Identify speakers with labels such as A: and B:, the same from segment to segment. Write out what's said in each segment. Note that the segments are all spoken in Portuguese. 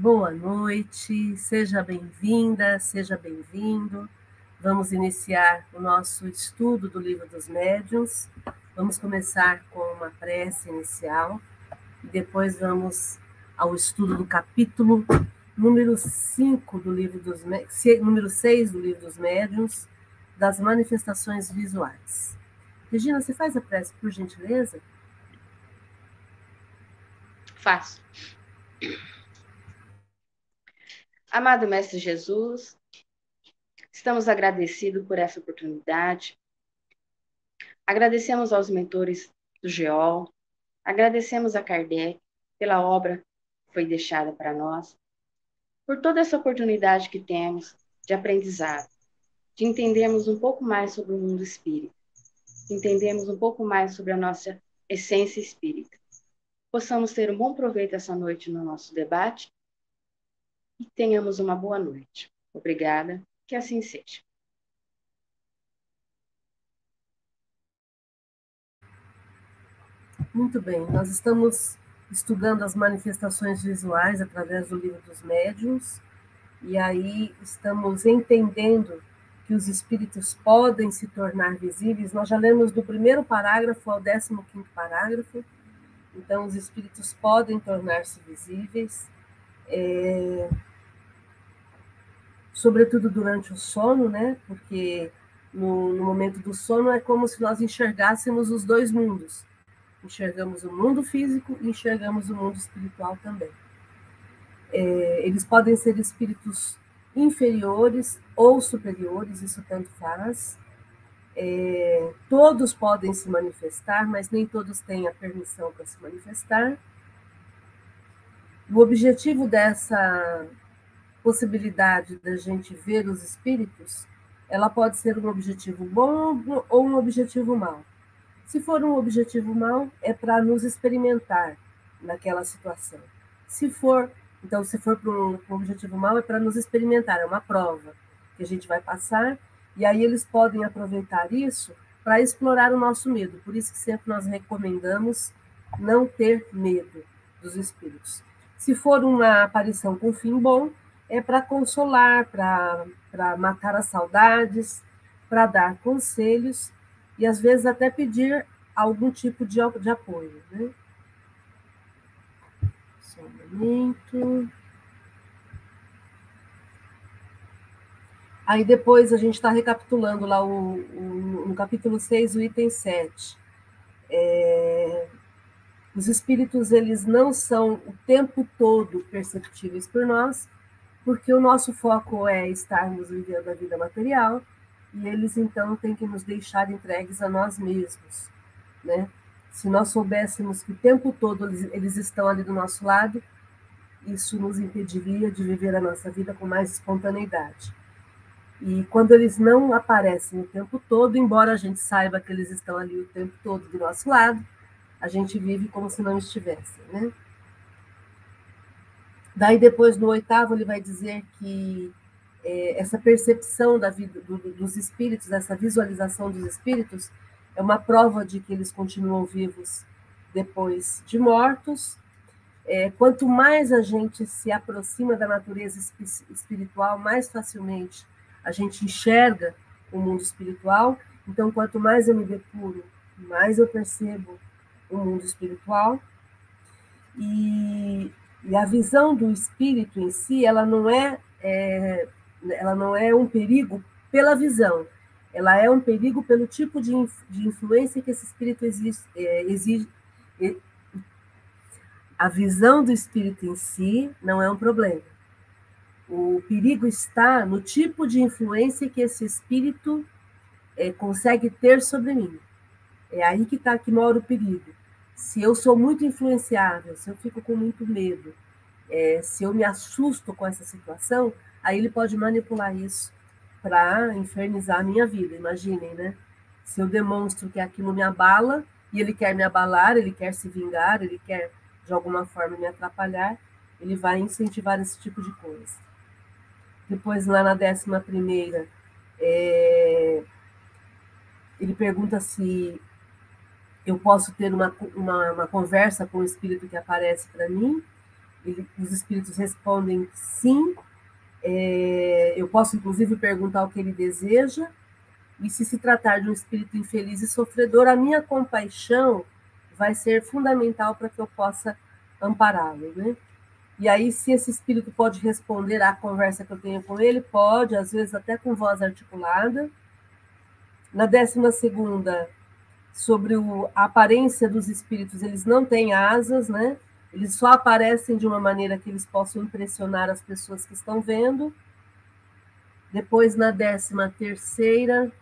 A: Boa noite, seja bem-vinda, seja bem-vindo. Vamos iniciar o nosso estudo do Livro dos Médiuns. Vamos começar com uma prece inicial e depois vamos ao estudo do capítulo número 5 do livro dos número 6 do livro dos médiuns, das manifestações visuais. Regina, você faz a prece, por gentileza?
B: Faço. Amado Mestre Jesus, estamos agradecidos por essa oportunidade. Agradecemos aos mentores do GEOL, agradecemos a Kardec pela obra que foi deixada para nós, por toda essa oportunidade que temos de aprendizado, de entendermos um pouco mais sobre o mundo espírita, de entendermos um pouco mais sobre a nossa essência espírita. Possamos ter um bom proveito essa noite no nosso debate e tenhamos uma boa noite. Obrigada, que assim seja.
A: Muito bem, nós estamos estudando as manifestações visuais através do livro dos médiuns, e aí estamos entendendo que os espíritos podem se tornar visíveis. Nós já lemos do primeiro parágrafo ao décimo quinto parágrafo, então os espíritos podem tornar-se visíveis. É, sobretudo durante o sono, né? Porque no, no, momento do sono é como se nós enxergássemos os dois mundos. Enxergamos o mundo físico e enxergamos o mundo espiritual também. É, eles podem ser espíritos inferiores ou superiores, isso tanto faz. É, todos podem se manifestar, mas nem todos têm a permissão para se manifestar. O objetivo dessa possibilidade da gente ver os espíritos, ela pode ser um objetivo bom ou um objetivo mau. Se for um objetivo mau, é para nos experimentar naquela situação. Se for, então, se for para um, um objetivo mau, é para nos experimentar, é uma prova que a gente vai passar, e aí eles podem aproveitar isso para explorar o nosso medo. Por isso que sempre nós recomendamos não ter medo dos espíritos. Se for uma aparição com fim bom, é para consolar, para matar as saudades, para dar conselhos e às vezes até pedir algum tipo de, de apoio. Né? Só um momento. Aí depois a gente está recapitulando lá o, o, no capítulo 6, o item 7. É, os espíritos eles não são o tempo todo perceptíveis por nós, porque o nosso foco é estarmos vivendo a vida material e eles então têm que nos deixar entregues a nós mesmos, né? Se nós soubéssemos que o tempo todo eles, estão ali do nosso lado, isso nos impediria de viver a nossa vida com mais espontaneidade. E quando eles não aparecem o tempo todo, embora a gente saiba que eles estão ali o tempo todo do nosso lado, a gente vive como se não estivessem, né? Daí, depois, no oitavo, ele vai dizer que é, essa percepção da vida do, dos espíritos, essa visualização dos espíritos, é uma prova de que eles continuam vivos depois de mortos. É, quanto mais a gente se aproxima da natureza espiritual, mais facilmente a gente enxerga o mundo espiritual. Então, quanto mais eu me depuro, mais eu percebo o mundo espiritual. E e a visão do espírito em si, ela não é, é ela não é um perigo pela visão, ela é um perigo pelo tipo de, de influência que esse espírito exige, é. A visão do espírito em si não é um problema. O perigo está no tipo de influência que esse espírito é, consegue ter sobre mim. É aí que está que mora o perigo se eu sou muito influenciável, se eu fico com muito medo, é, se eu me assusto com essa situação, aí ele pode manipular isso para infernizar a minha vida. Imaginem, né? Se eu demonstro que aquilo me abala e ele quer me abalar, ele quer se vingar, ele quer de alguma forma me atrapalhar, ele vai incentivar esse tipo de coisa. Depois, lá na décima primeira, é, ele pergunta se eu posso ter uma, uma, uma conversa com o espírito que aparece para mim, ele, os espíritos respondem sim. É, eu posso, inclusive, perguntar o que ele deseja. E se se tratar de um espírito infeliz e sofredor, a minha compaixão vai ser fundamental para que eu possa ampará-lo, né? E aí, se esse espírito pode responder à conversa que eu tenho com ele, pode, às vezes até com voz articulada. Na décima segunda, sobre o, a aparência dos espíritos, eles não têm asas, né? Eles só aparecem de uma maneira que eles possam impressionar as pessoas que estão vendo. Depois, na décima terceira,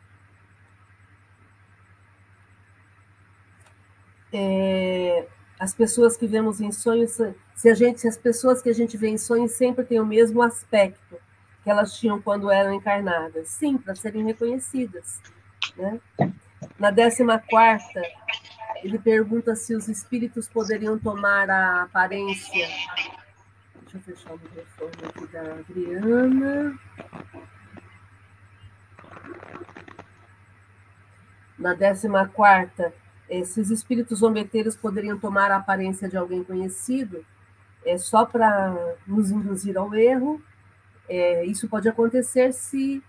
A: é, as pessoas que vemos em sonhos, se a gente, se as pessoas que a gente vê em sonhos sempre têm o mesmo aspecto que elas tinham quando eram encarnadas, sim, para serem reconhecidas, né? Na décima quarta, ele pergunta se os espíritos poderiam tomar a aparência. Deixa eu fechar o microfone aqui da Adriana. Na décima quarta, é, se os espíritos zombeteiros poderiam tomar a aparência de alguém conhecido, é só para nos induzir ao erro. É, isso pode acontecer se,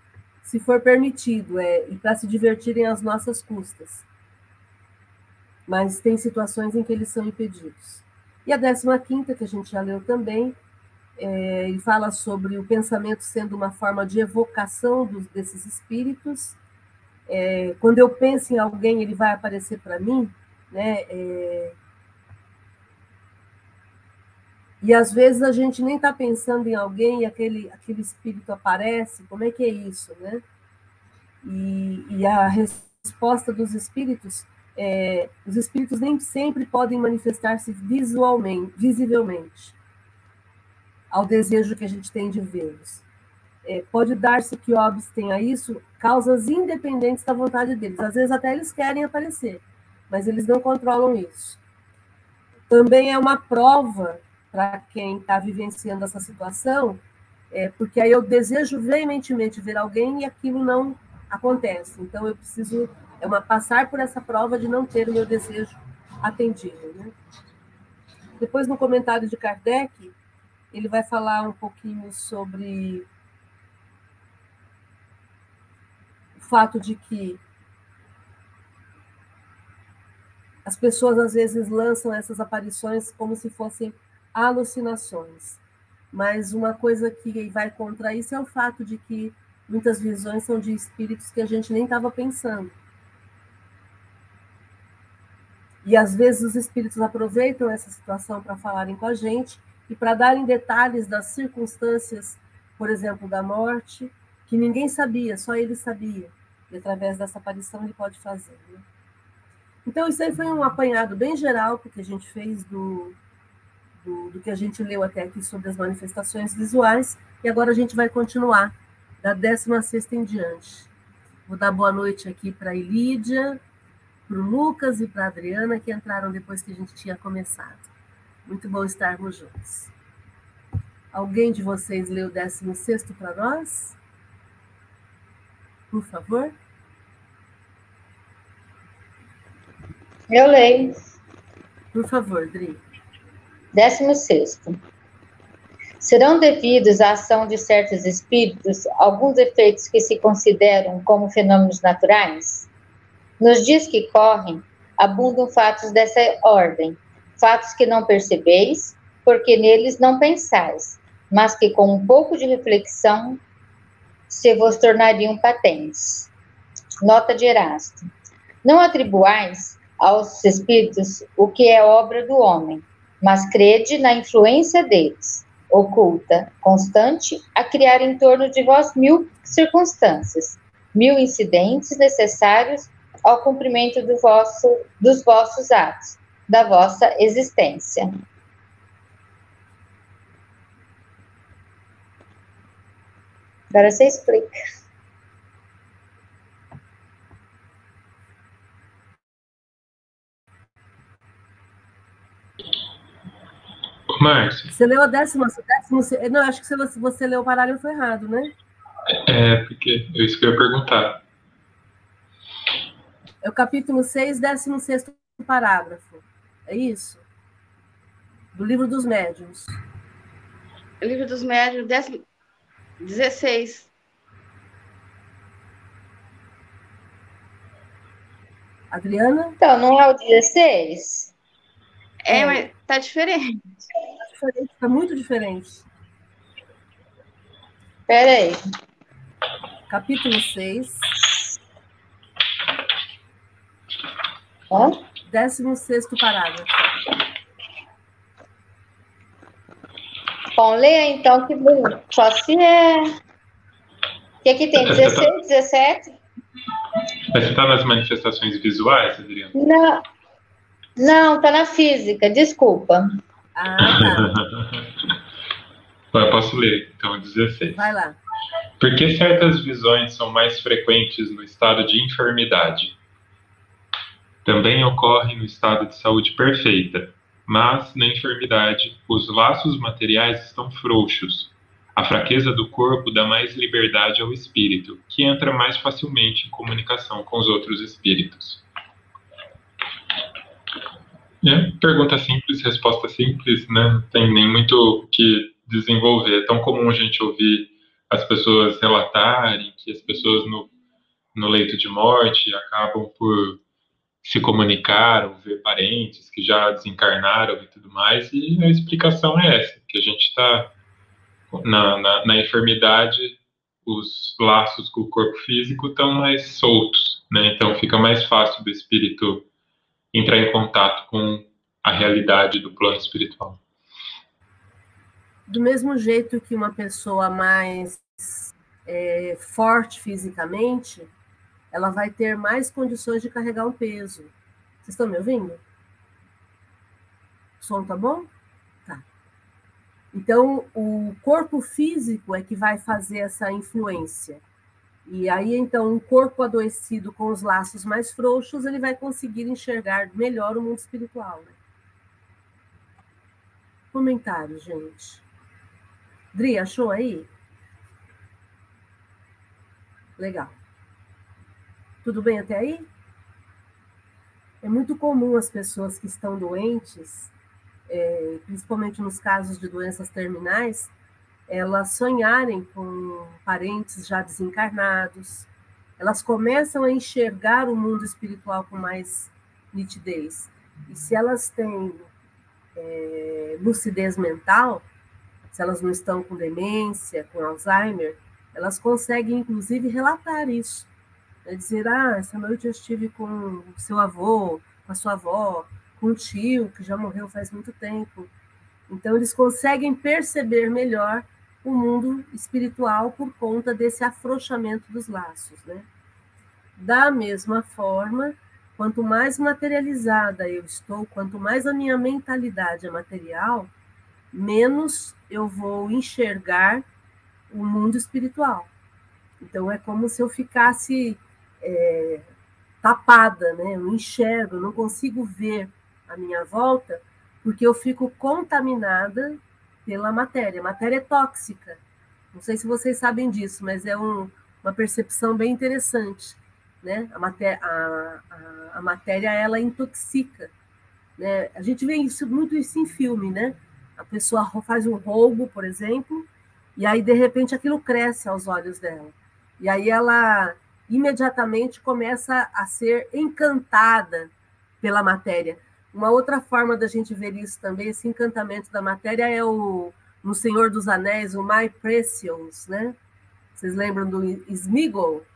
A: se for permitido, é, e para se divertirem às nossas custas. Mas tem situações em que eles são impedidos. E a décima quinta, que a gente já leu também, é, ele fala sobre o pensamento sendo uma forma de evocação dos, desses espíritos, é, quando eu penso em alguém, ele vai aparecer para mim, né? É, e às vezes a gente nem está pensando em alguém e aquele, aquele espírito aparece, como é que é isso, né? E, e a resposta dos espíritos, é, os espíritos nem sempre podem manifestar-se visualmente, visivelmente, ao desejo que a gente tem de vê-los é, pode dar-se que Hobbes tenha isso, causas independentes da vontade deles. Às vezes até eles querem aparecer, mas eles não controlam isso. Também é uma prova para quem está vivenciando essa situação, é, porque aí eu desejo veementemente ver alguém e aquilo não acontece. Então eu preciso é uma passar por essa prova de não ter o meu desejo atendido. Né? Depois, no comentário de Kardec, ele vai falar um pouquinho sobre fato de que as pessoas às vezes lançam essas aparições como se fossem alucinações. Mas uma coisa que vai contra isso é o fato de que muitas visões são de espíritos que a gente nem estava pensando. E às vezes os espíritos aproveitam essa situação para falarem com a gente e para darem detalhes das circunstâncias, por exemplo, da morte, que ninguém sabia, só ele sabia. E através dessa aparição ele pode fazer. Né? Então, isso aí foi um apanhado bem geral que a gente fez do, do, do, que a gente leu até aqui sobre as manifestações visuais, e agora a gente vai continuar da 16 em diante. Vou dar boa noite aqui para a Ilídia, para o Lucas e para a Adriana, que entraram depois que a gente tinha começado. Muito bom estarmos juntos. Alguém de vocês leu o 16 para nós? por favor?
C: Eu leio.
A: Por favor, Dri.
C: Décimo sexto. Serão devidos à ação de certos espíritos alguns efeitos que se consideram como fenômenos naturais? Nos dias que correm, abundam fatos dessa ordem, fatos que não percebeis, porque neles não pensais, mas que com um pouco de reflexão se vos tornariam patentes. Nota de Erasto. Não atribuais aos espíritos o que é obra do homem, mas crede na influência deles, oculta, constante, a criar em torno de vós mil circunstâncias, mil incidentes necessários ao cumprimento do vosso, dos vossos atos, da vossa existência. Agora você explica.
D: Márcio.
A: Você leu a décima, décima não, acho que você, você leu o parágrafo errado, né?
D: É, porque é isso que eu ia perguntar.
A: É o capítulo 6, 16 parágrafo. É isso? Do livro dos médiuns.
B: Livro dos Médios, décimo, 16.
A: Adriana?
C: Então, não é o 16?
B: É, é. mas tá diferente.
A: Tá diferente, tá muito diferente.
C: Peraí.
A: Capítulo 6.
C: Hã?
A: 16 parágrafo.
C: Bom, leia então que só se é. O que aqui tem? 16, 17?
D: Mas você está nas manifestações visuais, Adriana?
C: Não. Não, está na física, desculpa.
A: Ah, tá.
D: Eu posso ler, então, 16.
A: Vai lá.
D: Por que certas visões são mais frequentes no estado de enfermidade? Também ocorre no estado de saúde perfeita, mas na enfermidade os laços materiais estão frouxos. A fraqueza do corpo dá mais liberdade ao espírito, que entra mais facilmente em comunicação com os outros espíritos. É, pergunta simples, resposta simples, né? Não tem nem muito o que desenvolver. É tão comum a gente ouvir as pessoas relatarem que as pessoas no, no leito de morte acabam por se comunicaram, ver parentes que já desencarnaram e tudo mais, e a explicação é essa, que a gente está na, na, na, enfermidade, os laços com o corpo físico estão mais soltos, né? Então fica mais fácil do espírito entrar em contato com a realidade do plano espiritual.
A: Do mesmo jeito que uma pessoa mais é, forte fisicamente, ela vai ter mais condições de carregar um peso. Vocês estão me ouvindo? O som tá bom? Tá. Então, o corpo físico é que vai fazer essa influência. E aí, então, um corpo adoecido com os laços mais frouxos, ele vai conseguir enxergar melhor o mundo espiritual. Né? Comentário, gente. Dri, achou aí? Legal. Tudo bem até aí? É muito comum as pessoas que estão doentes, é, principalmente nos casos de doenças terminais, elas sonharem com parentes já desencarnados, elas começam a enxergar o mundo espiritual com mais nitidez. E se elas têm é, lucidez mental, se elas não estão com demência, com Alzheimer, elas conseguem, inclusive, relatar isso é dizer, ah, essa noite eu estive com o seu avô, com a sua avó, com o tio, que já morreu faz muito tempo. Então, eles conseguem perceber melhor o mundo espiritual por conta desse afrouxamento dos laços. Né? Da mesma forma, quanto mais materializada eu estou, quanto mais a minha mentalidade é material, menos eu vou enxergar o mundo espiritual. Então, é como se eu ficasse é, tapada, né? Eu enxergo, eu não consigo ver a minha volta porque eu fico contaminada pela matéria. A matéria é tóxica. Não sei se vocês sabem disso, mas é um, uma percepção bem interessante. Né? A, matéria, a, a, a matéria ela intoxica. Né? A gente vê isso, muito isso em filme, né? A pessoa faz um roubo, por exemplo, e aí de repente aquilo cresce aos olhos dela. E aí ela imediatamente começa a ser encantada pela matéria. Uma outra forma da gente ver isso também, esse encantamento da matéria, é o no Senhor dos Anéis, o My Precious, né? Vocês lembram do Smeagol,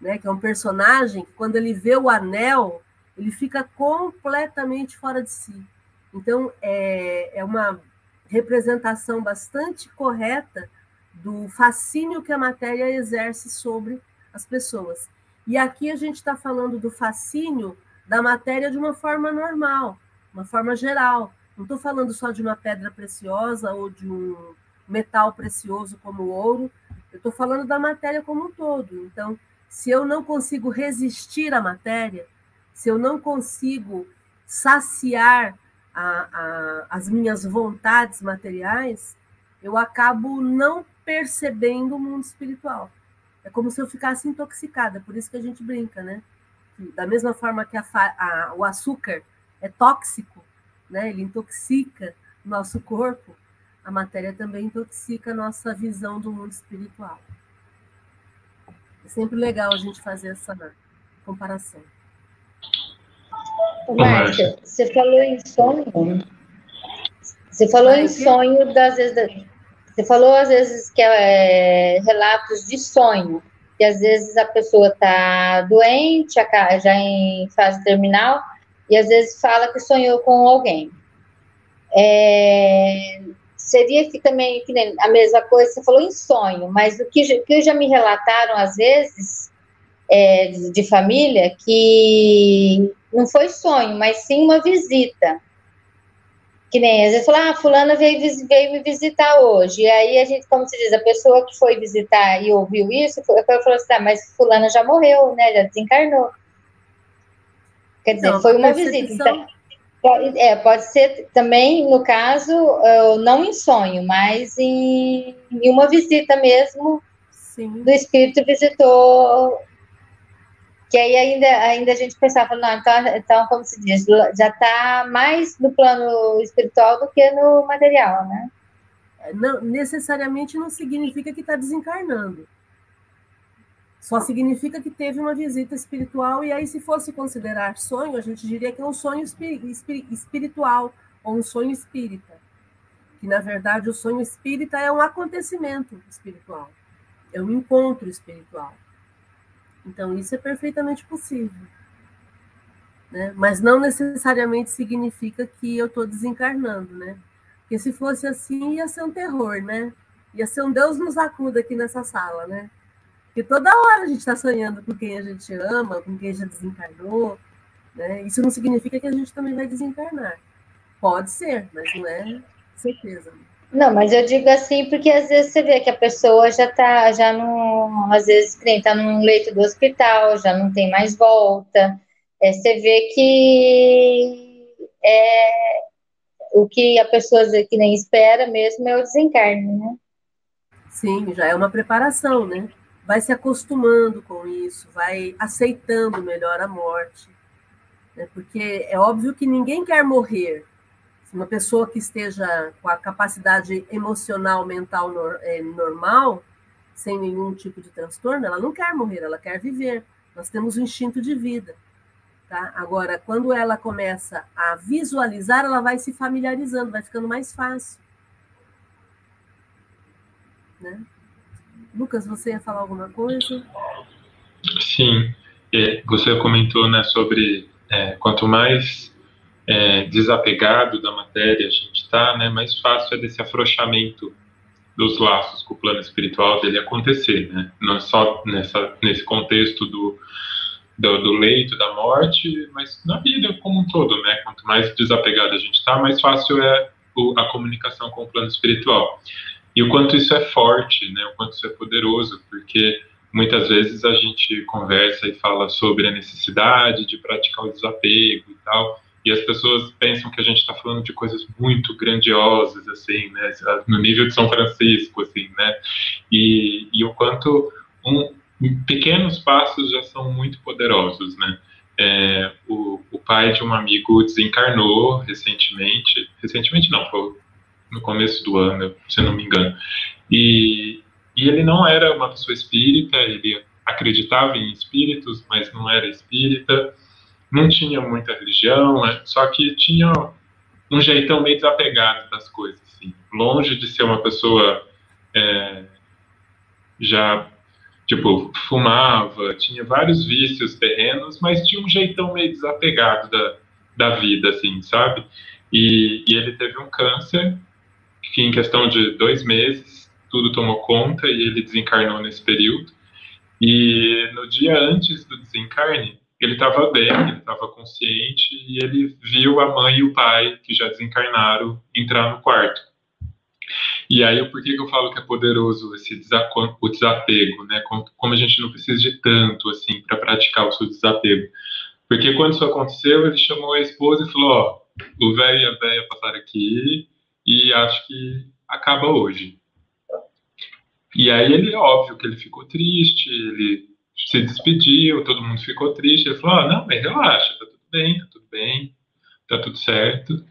A: né? Que é um personagem que quando ele vê o anel, ele fica completamente fora de si. Então é, é uma representação bastante correta do fascínio que a matéria exerce sobre as pessoas. E aqui a gente está falando do fascínio da matéria de uma forma normal, uma forma geral. Não estou falando só de uma pedra preciosa ou de um metal precioso como o ouro, eu estou falando da matéria como um todo. Então, se eu não consigo resistir à matéria, se eu não consigo saciar a, a, as minhas vontades materiais, eu acabo não percebendo o mundo espiritual. É como se eu ficasse intoxicada, por isso que a gente brinca, né? Da mesma forma que a, a, o açúcar é tóxico, né? Ele intoxica o nosso corpo. a matéria também intoxica a nossa visão do mundo espiritual. É sempre legal a gente fazer essa comparação.
C: Márcia, você falou em sonho. Você falou em sonho das vezes. Você falou às vezes que é relatos de sonho, que às vezes a pessoa está doente, já em fase terminal, e às vezes fala que sonhou com alguém. É, seria que também que a mesma coisa, você falou em sonho, mas o que, que já me relataram às vezes é, de família que não foi sonho, mas sim uma visita. Que nem às vezes falar, ah, fulana veio, veio me visitar hoje. E aí a gente, como se diz, a pessoa que foi visitar e ouviu isso, foi, falou assim, ah, mas fulana já morreu, né? Já desencarnou. Quer dizer, não, foi uma visita. Então, pode, é, pode ser também, no caso, não em sonho, mas em, em uma visita mesmo Sim. do espírito visitou que aí ainda, ainda a gente pensava, não, então, então como se diz, já está mais no plano espiritual do que no material, né?
A: Não, necessariamente não significa que está desencarnando. Só significa que teve uma visita espiritual, e aí, se fosse considerar sonho, a gente diria que é um sonho espiritual, ou um sonho espírita. Que, na verdade, o sonho espírita é um acontecimento espiritual, é um encontro espiritual. Então, isso é perfeitamente possível. Né? Mas não necessariamente significa que eu estou desencarnando, né? Porque se fosse assim, ia ser um terror, né? Ia ser um Deus nos acuda aqui nessa sala, né? Porque toda hora a gente está sonhando com quem a gente ama, com quem já desencarnou, né? Isso não significa que a gente também vai desencarnar. Pode ser, mas não é certeza. Né?
C: Não, mas eu digo assim porque às vezes você vê que a pessoa já tá, já não, às vezes nem tá num leito do hospital, já não tem mais volta. É, você vê que é o que a pessoa que nem espera mesmo é o desencarne, né?
A: Sim, já é uma preparação, né? Vai se acostumando com isso, vai aceitando melhor a morte. Né? Porque é óbvio que ninguém quer morrer, uma pessoa que esteja com a capacidade emocional, mental é, normal, sem nenhum tipo de transtorno, ela não quer morrer, ela quer viver. Nós temos o instinto de vida. Tá? Agora, quando ela começa a visualizar, ela vai se familiarizando, vai ficando mais fácil. Né? Lucas, você ia falar alguma coisa?
D: Sim, você comentou né, sobre é, quanto mais é, desapegado da matéria a gente está, né, mais fácil é desse afrouxamento dos laços com o plano espiritual dele acontecer, né? Não só nessa, nesse contexto do, do, do, leito da morte, mas na vida como um todo, né? Quanto mais desapegado a gente está, mais fácil é a comunicação com o plano espiritual. E o quanto isso é forte, né? O quanto isso é poderoso, porque muitas vezes a gente conversa e fala sobre a necessidade de praticar o desapego e tal, e as pessoas pensam que a gente está falando de coisas muito grandiosas, assim, né, no nível de São Francisco, assim, né, e, e o quanto um, pequenos passos já são muito poderosos, né. É, o, o, pai de um amigo desencarnou recentemente, recentemente não, foi no começo do ano, se não me engano, e, e ele não era uma pessoa espírita, ele acreditava em espíritos, mas não era espírita, não tinha muita religião, né? só que tinha um jeitão meio desapegado das coisas, assim. longe de ser uma pessoa é, já tipo fumava, tinha vários vícios terrenos, mas tinha um jeitão meio desapegado da, da vida, assim, sabe? E, e ele teve um câncer que em questão de dois meses tudo tomou conta e ele desencarnou nesse período. E no dia antes do desencarne, ele estava bem, ele estava consciente e ele viu a mãe e o pai, que já desencarnaram, entrar no quarto. E aí, por que, que eu falo que é poderoso esse o desapego, né? Como a gente não precisa de tanto, assim, para praticar o seu desapego. Porque quando isso aconteceu, ele chamou a esposa e falou: Ó, o velho e a velha passaram aqui e acho que acaba hoje. E aí, ele, óbvio que ele ficou triste, ele se despediu, todo mundo ficou triste. Ele falou: ah, não, mas relaxa, tá tudo bem, tá tudo bem, tá tudo certo.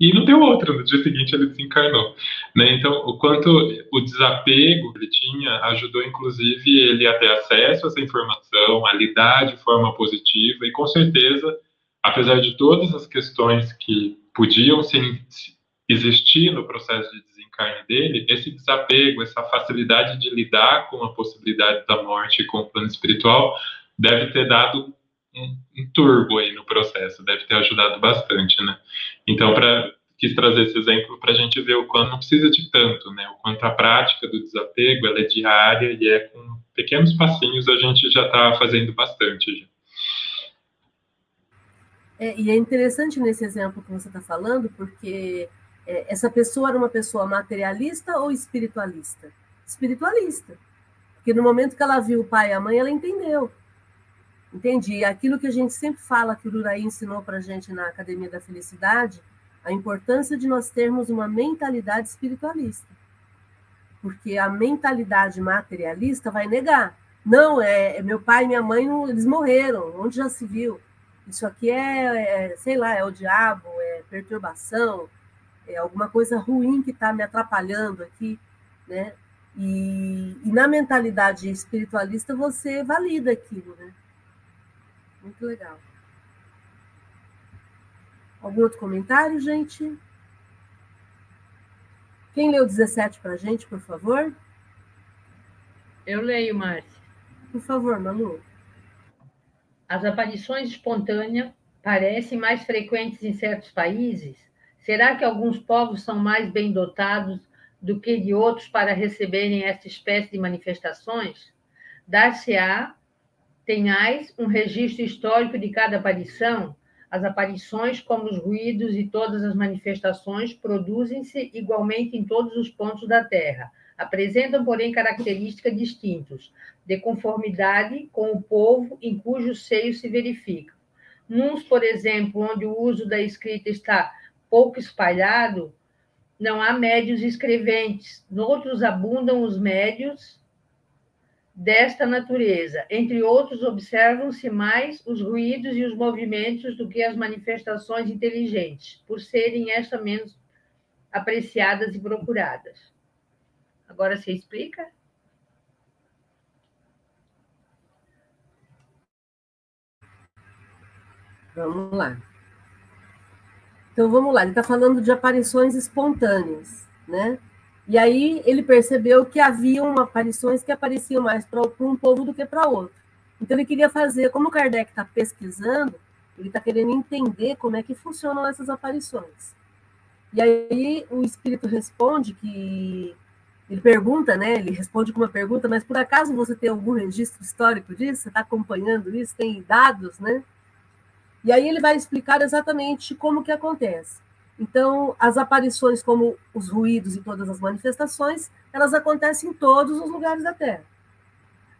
D: e não deu outra, no dia seguinte ele desencarnou. Né? Então, o quanto o desapego que ele tinha ajudou, inclusive, ele a ter acesso a essa informação, a lidar de forma positiva, e com certeza, apesar de todas as questões que podiam ser, existir no processo de desencarne dele, esse desapego, essa facilidade de lidar com a possibilidade da morte e com o plano espiritual, deve ter dado um, um turbo aí no processo, deve ter ajudado bastante, né? Então, para quis trazer esse exemplo para a gente ver o quanto não precisa de tanto, né? O quanto a prática do desapego ela é diária e é com pequenos passinhos a gente já está fazendo bastante. Já.
A: É, e é interessante nesse exemplo que você está falando, porque essa pessoa era uma pessoa materialista ou espiritualista? Espiritualista. Porque no momento que ela viu o pai e a mãe, ela entendeu. Entendi. Aquilo que a gente sempre fala, que o Uraí ensinou para a gente na Academia da Felicidade, a importância de nós termos uma mentalidade espiritualista. Porque a mentalidade materialista vai negar. Não, é, é meu pai e minha mãe, eles morreram, onde já se viu? Isso aqui é, é sei lá, é o diabo, é perturbação, é alguma coisa ruim que está me atrapalhando aqui, né? E, e, na mentalidade espiritualista você valida aquilo, né? Muito legal. Algum outro comentário, gente? Quem leu 17 para a gente, por favor?
E: Eu leio, Márcia.
A: Por favor, Manu.
E: As aparições espontâneas parecem mais frequentes em certos países? Será que alguns povos são mais bem dotados do que de outros para receberem esta espécie de manifestações? Dar-se-á, tenhais um registro histórico de cada aparição? As aparições, como os ruídos e todas as manifestações, produzem-se igualmente em todos os pontos da Terra. Apresentam, porém, características distintas, de conformidade com o povo em cujo seio se verificam. Nuns, por exemplo, onde o uso da escrita está pouco espalhado, não há médios escreventes. Noutros abundam os médios desta natureza. Entre outros, observam-se mais os ruídos e os movimentos do que as manifestações inteligentes, por serem esta menos apreciadas e procuradas. Agora você explica?
A: Vamos lá. Então vamos lá, ele está falando de aparições espontâneas, né? E aí ele percebeu que haviam aparições que apareciam mais para um povo do que para outro. Então ele queria fazer, como o Kardec está pesquisando, ele está querendo entender como é que funcionam essas aparições. E aí o espírito responde que ele pergunta, né? Ele responde com uma pergunta, mas por acaso você tem algum registro histórico disso? Você está acompanhando isso? Tem dados, né? E aí ele vai explicar exatamente como que acontece. Então, as aparições, como os ruídos e todas as manifestações, elas acontecem em todos os lugares da Terra.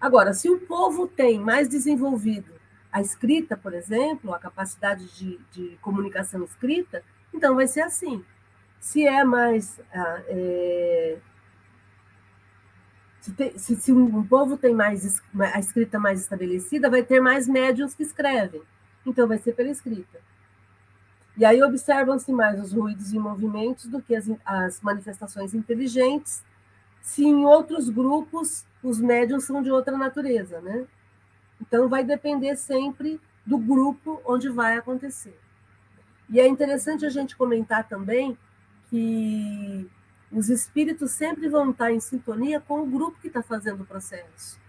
A: Agora, se o povo tem mais desenvolvido a escrita, por exemplo, a capacidade de, de comunicação escrita, então vai ser assim. Se é mais. Ah, é, se, tem, se, se, um povo tem mais a escrita mais estabelecida, vai ter mais médios que escrevem. Então, vai ser pela escrita. E aí observam-se mais os ruídos e movimentos do que as, as manifestações inteligentes, se em outros grupos os médiums são de outra natureza, né? Então vai depender sempre do grupo onde vai acontecer. E é interessante a gente comentar também que os espíritos sempre vão estar em sintonia com o grupo que está fazendo o processo.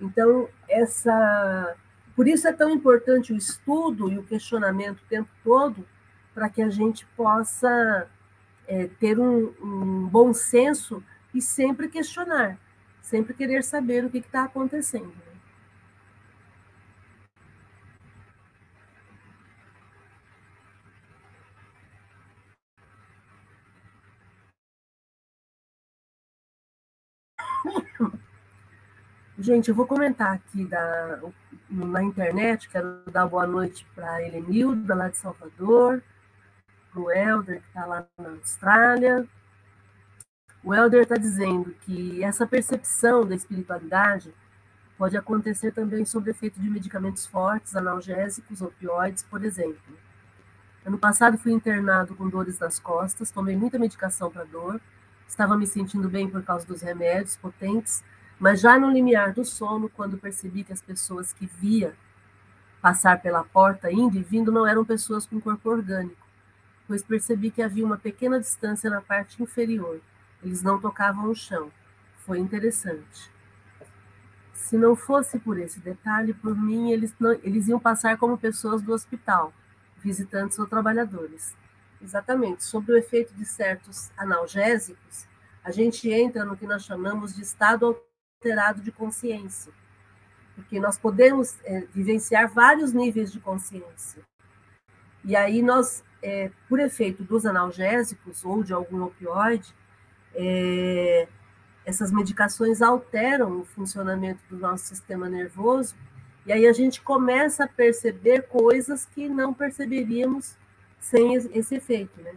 A: Então, essa. Por isso é tão importante o estudo e o questionamento o tempo todo, para que a gente possa é, ter um, um, bom senso e sempre questionar, sempre querer saber o que está acontecendo. Né? Gente, eu vou comentar aqui da, na internet, quero dar boa noite para Helenilda, lá de Salvador, para o Helder, que está lá na Austrália. O Helder está dizendo que essa percepção da espiritualidade pode acontecer também sob efeito de medicamentos fortes, analgésicos, opioides, por exemplo. Ano passado fui internado com dores nas costas, tomei muita medicação para dor, estava me sentindo bem por causa dos remédios potentes, mas já no limiar do sono, quando percebi que as pessoas que via passar pela porta, indo e vindo, não eram pessoas com corpo orgânico, pois percebi que havia uma pequena distância na parte inferior. Eles não tocavam o chão. Foi interessante. Se não fosse por esse detalhe, por mim, eles, não, eles iam passar como pessoas do hospital, visitantes ou trabalhadores. Exatamente. Sobre o efeito de certos analgésicos, a gente entra no que nós chamamos de estado alterado de consciência, porque nós podemos é, vivenciar vários níveis de consciência. E aí nós, é, por efeito dos analgésicos ou de algum opioide, é, essas medicações alteram o funcionamento do nosso sistema nervoso e aí a gente começa a perceber coisas que não perceberíamos sem esse efeito, né?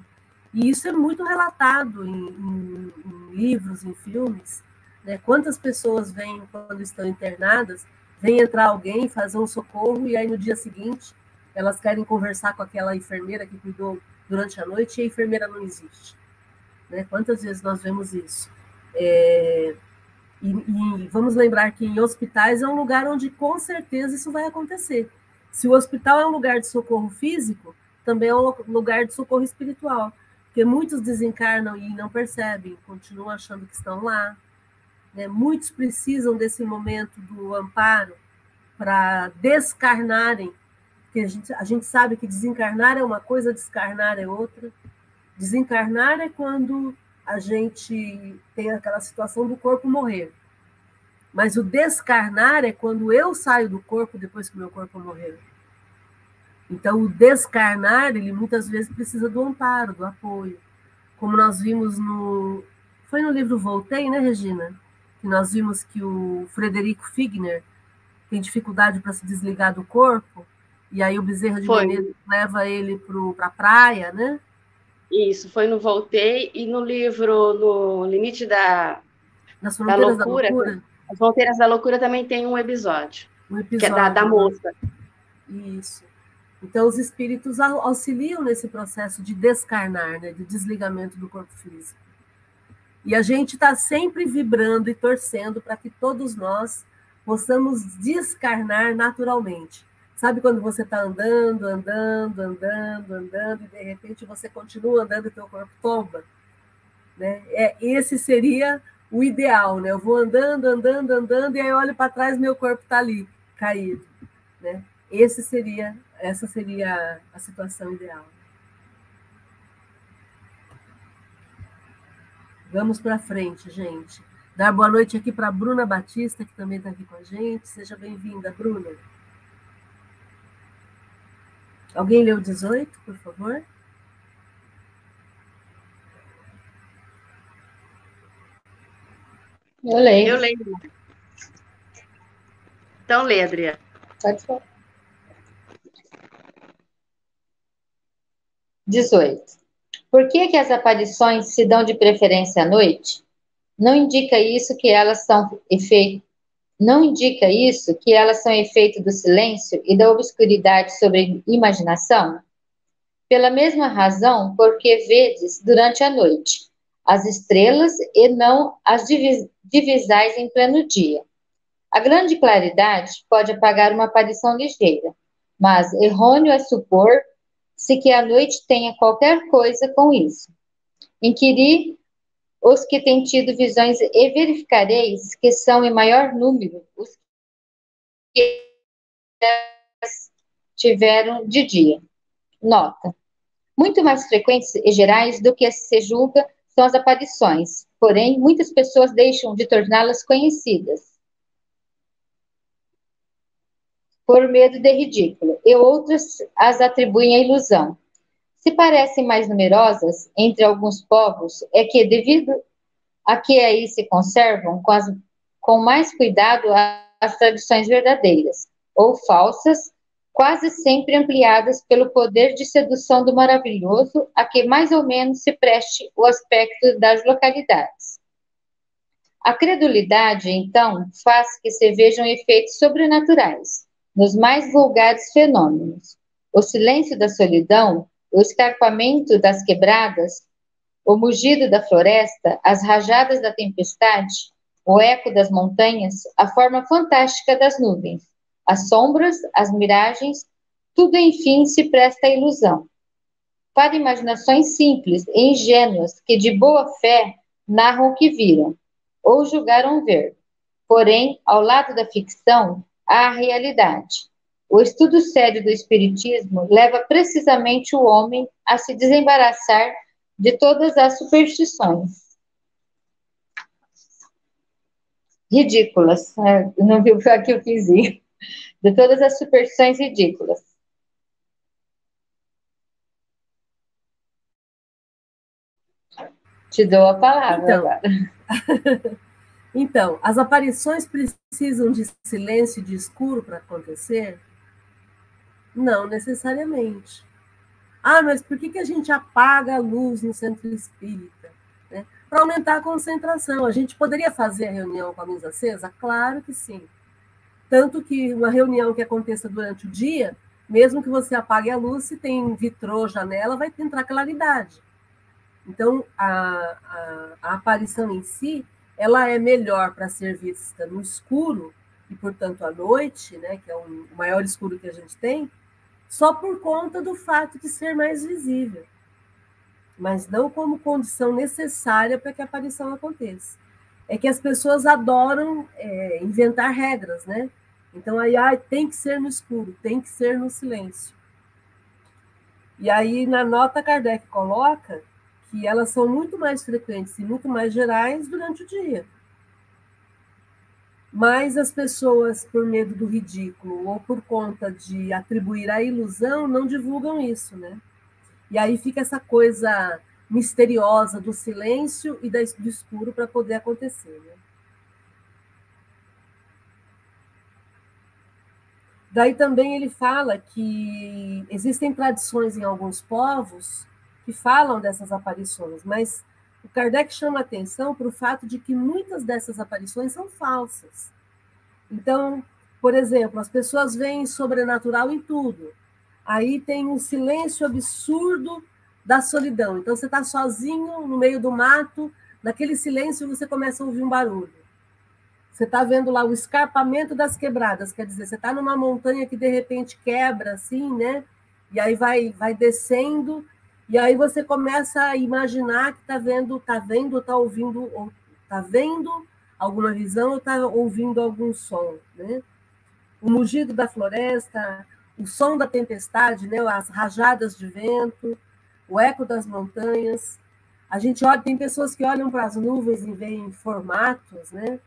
A: E isso é muito relatado em, em, em livros, em filmes. Né? Quantas pessoas vêm quando estão internadas, vem entrar alguém, fazer um socorro, e aí no dia seguinte elas querem conversar com aquela enfermeira que cuidou durante a noite e a enfermeira não existe. Né? Quantas vezes nós vemos isso? É, e, e, vamos lembrar que em hospitais é um lugar onde com certeza isso vai acontecer. Se o hospital é um lugar de socorro físico, também é um lugar de socorro espiritual, porque muitos desencarnam e não percebem, continuam achando que estão lá. Né? Muitos precisam desse momento do amparo para descarnarem, porque a gente, a gente sabe que desencarnar é uma coisa, descarnar é outra. Desencarnar é quando a gente tem aquela situação do corpo morrer. Mas o descarnar é quando eu saio do corpo depois que meu corpo morreu. Então, o descarnar, ele muitas vezes precisa do amparo, do apoio. Como nós vimos no. Foi no livro Voltei, né, Regina? Que nós vimos que o Frederico Figner tem dificuldade para se desligar do corpo, e aí o Bezerra de Menezes leva ele para a praia, né?
B: Isso, foi no Voltei e no livro No Limite da,
A: Nas da loucura, da loucura.
B: As Fronteiras da Loucura também tem um episódio.
A: Um episódio.
B: Que é da, da moça.
A: Isso. Então, os espíritos auxiliam nesse processo de descarnar, né, de desligamento do corpo físico. E a gente está sempre vibrando e torcendo para que todos nós possamos descarnar naturalmente. Sabe quando você está andando, andando, andando, andando, e de repente você continua andando e teu corpo tomba? Né? É, esse seria o ideal, né? Eu vou andando, andando, andando, e aí olho para trás meu corpo está ali, caído. Né? Esse seria, essa seria a situação ideal. Vamos para frente, gente. Dar boa noite aqui para a Bruna Batista, que também está aqui com a gente. Seja bem-vinda, Bruna. Alguém leu 18, por favor?
C: Eu leio.
B: Eu leio. Então, lê, Adriana.
C: Pode falar. 18. Por que, que as aparições se dão de preferência à noite? Não indica isso que elas são efeito não indica isso que elas são efeito do silêncio e da obscuridade sobre imaginação? Pela mesma razão, porque vedes durante a noite as estrelas e não as divisais em pleno dia. A grande claridade pode apagar uma aparição ligeira, mas errôneo é supor-se que a noite tenha qualquer coisa com isso. Inquiri os que têm tido visões e verificareis que são em maior número os que tiveram de dia. Nota. Muito mais frequentes e gerais do que se julga são as aparições, porém, muitas pessoas deixam de torná-las conhecidas por medo de ridículo, e outras as atribuem à ilusão, se parecem mais numerosas entre alguns povos, é que, devido a que aí se conservam com, as, com mais cuidado as tradições verdadeiras, ou falsas, quase sempre ampliadas pelo poder de sedução do maravilhoso, a que mais ou menos se preste o aspecto das localidades. A credulidade, então, faz que se vejam efeitos sobrenaturais nos mais vulgares fenômenos. O silêncio da solidão o escarpamento das quebradas, o mugido da floresta, as rajadas da tempestade, o eco das montanhas, a forma fantástica das nuvens, as sombras, as miragens, tudo enfim se presta à ilusão. Para imaginações simples e ingênuas que de boa fé narram o que viram ou julgaram ver. Porém, ao lado da ficção, a realidade. O estudo sério do Espiritismo leva precisamente o homem a se desembaraçar de todas as superstições. Ridículas. É, não viu o que eu fiz. De todas as superstições ridículas. Te dou a palavra então, agora.
A: então, as aparições precisam de silêncio e de escuro para acontecer? Não necessariamente. Ah, mas por que, que a gente apaga a luz no centro espírita? Né? Para aumentar a concentração. A gente poderia fazer a reunião com a luz acesa? Claro que sim. Tanto que uma reunião que aconteça durante o dia, mesmo que você apague a luz, se tem vitrô, janela, vai entrar claridade. Então, a, a, a aparição em si, ela é melhor para ser vista no escuro, e, portanto, à noite, né, que é o maior escuro que a gente tem, só por conta do fato de ser mais visível, mas não como condição necessária para que a aparição aconteça. É que as pessoas adoram é, inventar regras, né? Então, aí tem que ser no escuro, tem que ser no silêncio. E aí, na nota, Kardec coloca que elas são muito mais frequentes e muito mais gerais durante o dia. Mas as pessoas, por medo do ridículo ou por conta de atribuir a ilusão, não divulgam isso, né? E aí fica essa coisa misteriosa do silêncio e do escuro para poder acontecer, né? Daí também ele fala que existem tradições em alguns povos que falam dessas aparições, mas o Kardec chama atenção para o fato de que muitas dessas aparições são falsas. Então, por exemplo, as pessoas veem sobrenatural em tudo. Aí tem um silêncio absurdo da solidão. Então, você está sozinho no meio do mato, naquele silêncio você começa a ouvir um barulho. Você está vendo lá o escarpamento das quebradas, quer dizer, você está numa montanha que de repente quebra, assim, né? E aí vai, vai descendo e aí você começa a imaginar que está vendo, está vendo, está ouvindo, está vendo alguma visão ou está ouvindo algum som, né? O mugido da floresta, o som da tempestade, né? As rajadas de vento, o eco das montanhas. A gente olha, tem pessoas que olham para as nuvens e veem formatos, né?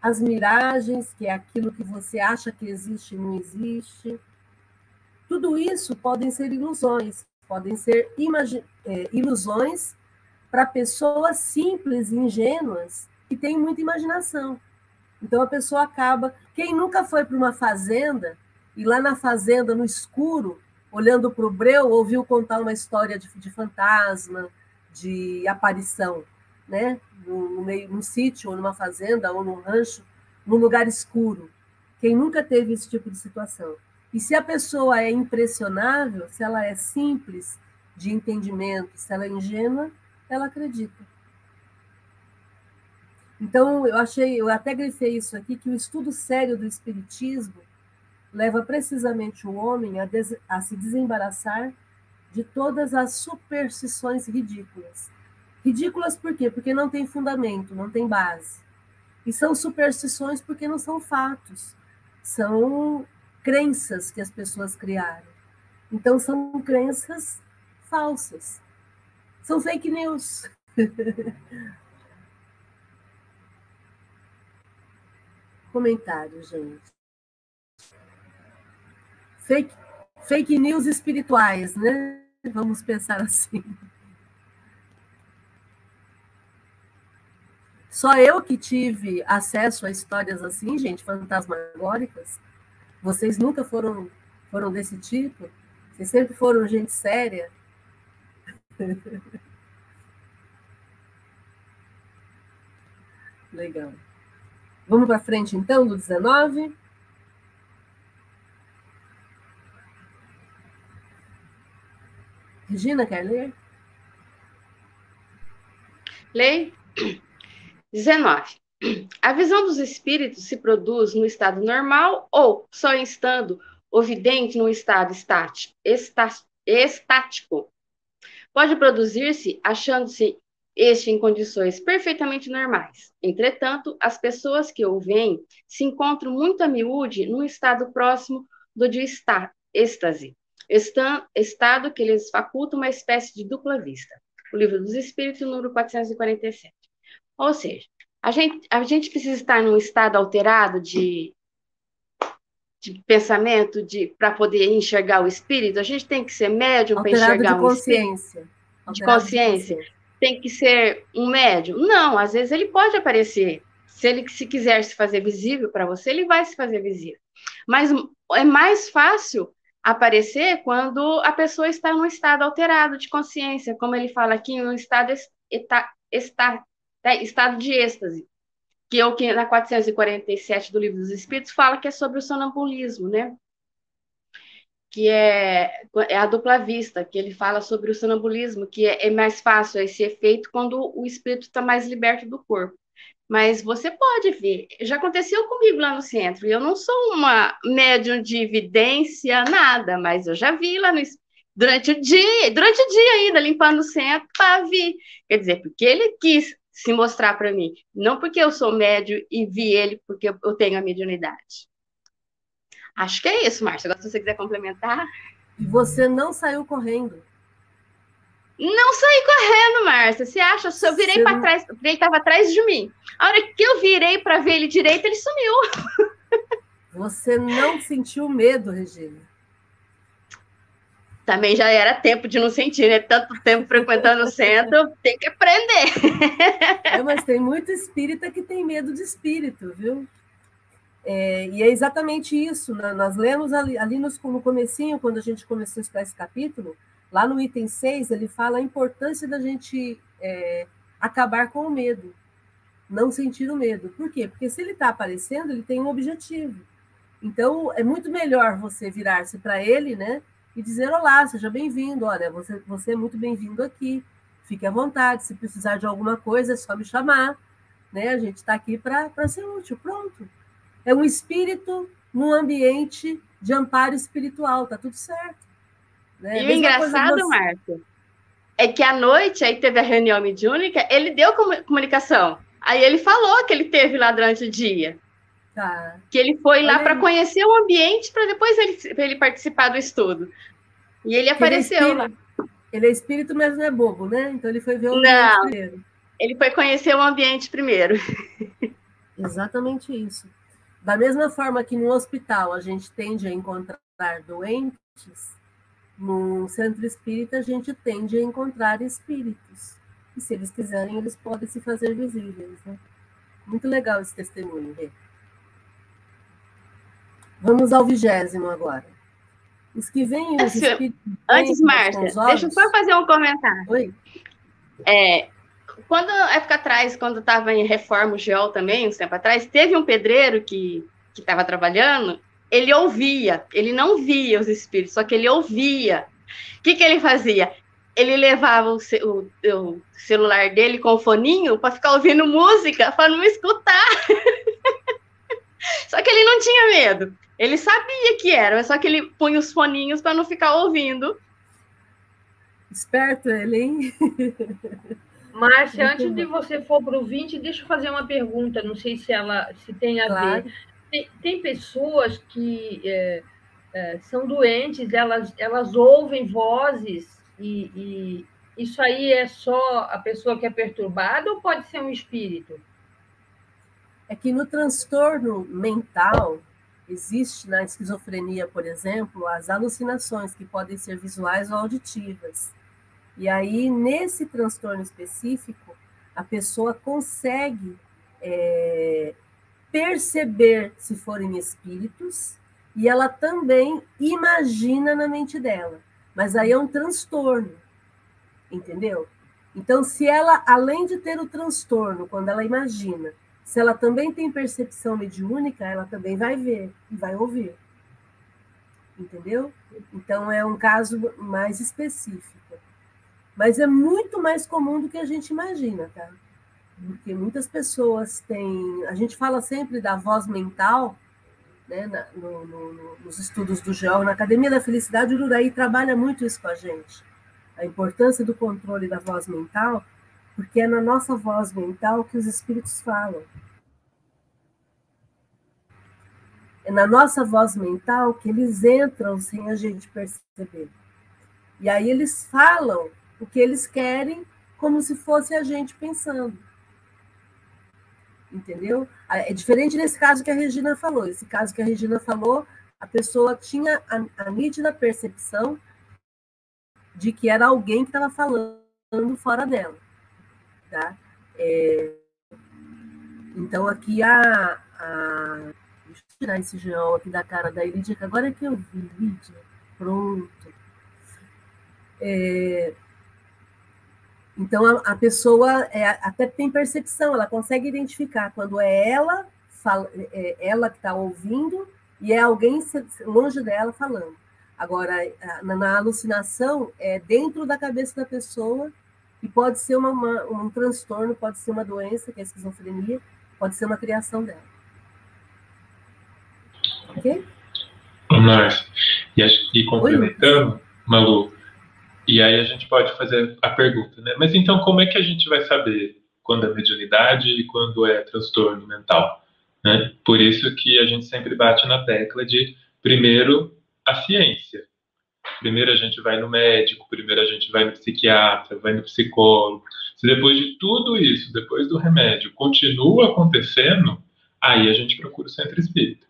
A: As miragens, que é aquilo que você acha que existe e não existe. Tudo isso podem ser ilusões podem ser é, ilusões para pessoas simples e ingênuas que têm muita imaginação. Então a pessoa acaba. Quem nunca foi para uma fazenda e lá na fazenda, no escuro, olhando para o breu, ouviu contar uma história de, de fantasma, de aparição, né? No, no meio, num sítio, ou numa fazenda, ou num rancho, num lugar escuro. Quem nunca teve esse tipo de situação? E se a pessoa é impressionável, se ela é simples de entendimento, se ela é ingênua, ela acredita. Então, eu achei, eu até grifei isso aqui, que o estudo sério do Espiritismo leva precisamente o homem a, des, a se desembaraçar de todas as superstições ridículas. Ridículas por quê? Porque não tem fundamento, não tem base. E são superstições porque não são fatos. São crenças que as pessoas criaram. Então, são crenças falsas. São fake news. Comentário, gente. Fake, fake news espirituais, né? Vamos pensar assim. Só eu que tive acesso a histórias assim, gente, fantasmagóricas. Vocês nunca foram, foram desse tipo? Vocês sempre foram gente séria? Legal. Vamos para frente, então, do 19? Regina, quer ler?
B: Lei 19. A visão dos espíritos se produz no estado normal ou só estando o vidente no estado estático, estático. Pode produzir-se achando-se este em condições perfeitamente normais. Entretanto, as pessoas que o veem se encontram muito a miúde num estado próximo do de êxtase, estado que lhes faculta uma espécie de dupla vista. O livro dos Espíritos, número 447. Ou seja, a gente, a gente precisa estar num estado alterado de, de pensamento de para poder enxergar o espírito. A gente tem que ser médium para enxergar
A: de consciência.
B: De consciência. de consciência. Tem que ser um médium? Não, às vezes ele pode aparecer. Se ele se quiser se fazer visível para você, ele vai se fazer visível. Mas é mais fácil aparecer quando a pessoa está num estado alterado de consciência, como ele fala aqui, um estado está, está, né, estado de êxtase, que é o que na 447 do Livro dos Espíritos fala que é sobre o sonambulismo, né? Que é, é a dupla vista, que ele fala sobre o sonambulismo, que é, é mais fácil esse efeito quando o espírito está mais liberto do corpo. Mas você pode ver, já aconteceu comigo lá no centro, eu não sou uma médium de evidência, nada, mas eu já vi lá no, durante o dia, durante o dia ainda, limpando o centro, para ver. Quer dizer, porque ele quis se mostrar para mim, não porque eu sou médio e vi ele porque eu tenho a mediunidade. Acho que é isso, Márcia. Agora, se você quiser complementar.
A: E você não saiu correndo.
B: Não saí correndo, Márcia. Você acha? Eu virei Você para trás, ele estava atrás de mim. A hora que eu virei para ver ele direito, ele sumiu.
A: Você não sentiu medo, Regina?
B: Também já era tempo de não sentir, né? Tanto tempo frequentando o centro, tem que aprender.
A: É, mas tem muito espírita que tem medo de espírito, viu? É, e é exatamente isso. Né? Nós lemos ali, ali no, no comecinho, quando a gente começou a estudar esse capítulo, Lá no item 6, ele fala a importância da gente é, acabar com o medo, não sentir o medo. Por quê? Porque se ele está aparecendo, ele tem um objetivo. Então, é muito melhor você virar-se para ele, né? E dizer: Olá, seja bem-vindo. Olha, você, você é muito bem-vindo aqui. Fique à vontade. Se precisar de alguma coisa, é só me chamar. Né? A gente está aqui para ser útil. Pronto. É um espírito num ambiente de amparo espiritual. Tá tudo certo.
B: Né? E o engraçado, você... Marco, é que à noite, aí teve a reunião mediúnica, ele deu comunicação. Aí ele falou que ele teve lá durante o dia. Tá. Que ele foi lá para conhecer o ambiente para depois ele, ele participar do estudo. E ele apareceu ele é lá.
A: Ele é espírito, mas não é bobo, né? Então ele foi ver o ambiente não, primeiro.
B: Ele foi conhecer o ambiente primeiro.
A: Exatamente isso. Da mesma forma que no hospital a gente tende a encontrar doentes, no centro espírita, a gente tende a encontrar espíritos. E se eles quiserem, eles podem se fazer visíveis. Né? Muito legal esse testemunho, Rê. Vamos ao vigésimo agora. Os que vêm os espíritos.
B: Antes, Márcia, deixa eu só fazer um comentário.
A: Oi.
B: É, quando, época atrás, quando estava em reforma o Geol também, um tempo atrás, teve um pedreiro que estava trabalhando ele ouvia, ele não via os espíritos, só que ele ouvia. O que, que ele fazia? Ele levava o, o, o celular dele com o foninho para ficar ouvindo música, para não escutar. só que ele não tinha medo. Ele sabia que era, só que ele punha os foninhos para não ficar ouvindo.
A: Esperto ele, hein?
E: Márcia, antes de você for para o 20, deixa eu fazer uma pergunta, não sei se ela se tem a claro. ver. Tem, tem pessoas que é, é, são doentes, elas, elas ouvem vozes e, e isso aí é só a pessoa que é perturbada ou pode ser um espírito?
A: É que no transtorno mental existe na esquizofrenia, por exemplo, as alucinações que podem ser visuais ou auditivas. E aí, nesse transtorno específico, a pessoa consegue é, perceber se forem espíritos e ela também imagina na mente dela. Mas aí é um transtorno, entendeu? Então, se ela, além de ter o transtorno, quando ela imagina, se ela também tem percepção mediúnica, ela também vai ver e vai ouvir. entendeu? Então é um caso mais específico. Mas é muito mais comum do que a gente imagina, tá? Porque muitas pessoas têm. A gente fala sempre da voz mental, né, na, no, no, nos estudos do GEO, na Academia da Felicidade, o Uraí trabalha muito isso com a gente. A importância do controle da voz mental, porque é na nossa voz mental que os espíritos falam. É na nossa voz mental que eles entram sem a gente perceber. E aí eles falam o que eles querem, como se fosse a gente pensando. Entendeu? É diferente nesse caso que a Regina falou. Esse caso que a Regina falou, a pessoa tinha a, a nítida percepção de que era alguém que estava falando fora dela. Tá? É, então, aqui a, a Deixa eu tirar esse geol aqui da cara da Lídia, que agora é que eu vi, Lídia. Pronto. É, então, a, a pessoa é, até tem percepção, ela consegue identificar quando é ela, fala, é ela que está ouvindo e é alguém longe dela falando. Agora, na, na, alucinação, é dentro da cabeça da pessoa e pode ser uma, uma, um transtorno, pode ser uma doença, que é a esquizofrenia, pode ser uma criação dela. Ok?
D: Nice. E, e complementando, Oi, Malu, e aí a gente pode fazer a pergunta, né? Mas então como é que a gente vai saber quando é mediunidade e quando é transtorno mental? Né? Por isso que a gente sempre bate na tecla de primeiro a ciência. Primeiro a gente vai no médico, primeiro a gente vai no psiquiatra, vai no psicólogo. Se depois de tudo isso, depois do remédio, continua acontecendo, aí a gente procura o centro espírita.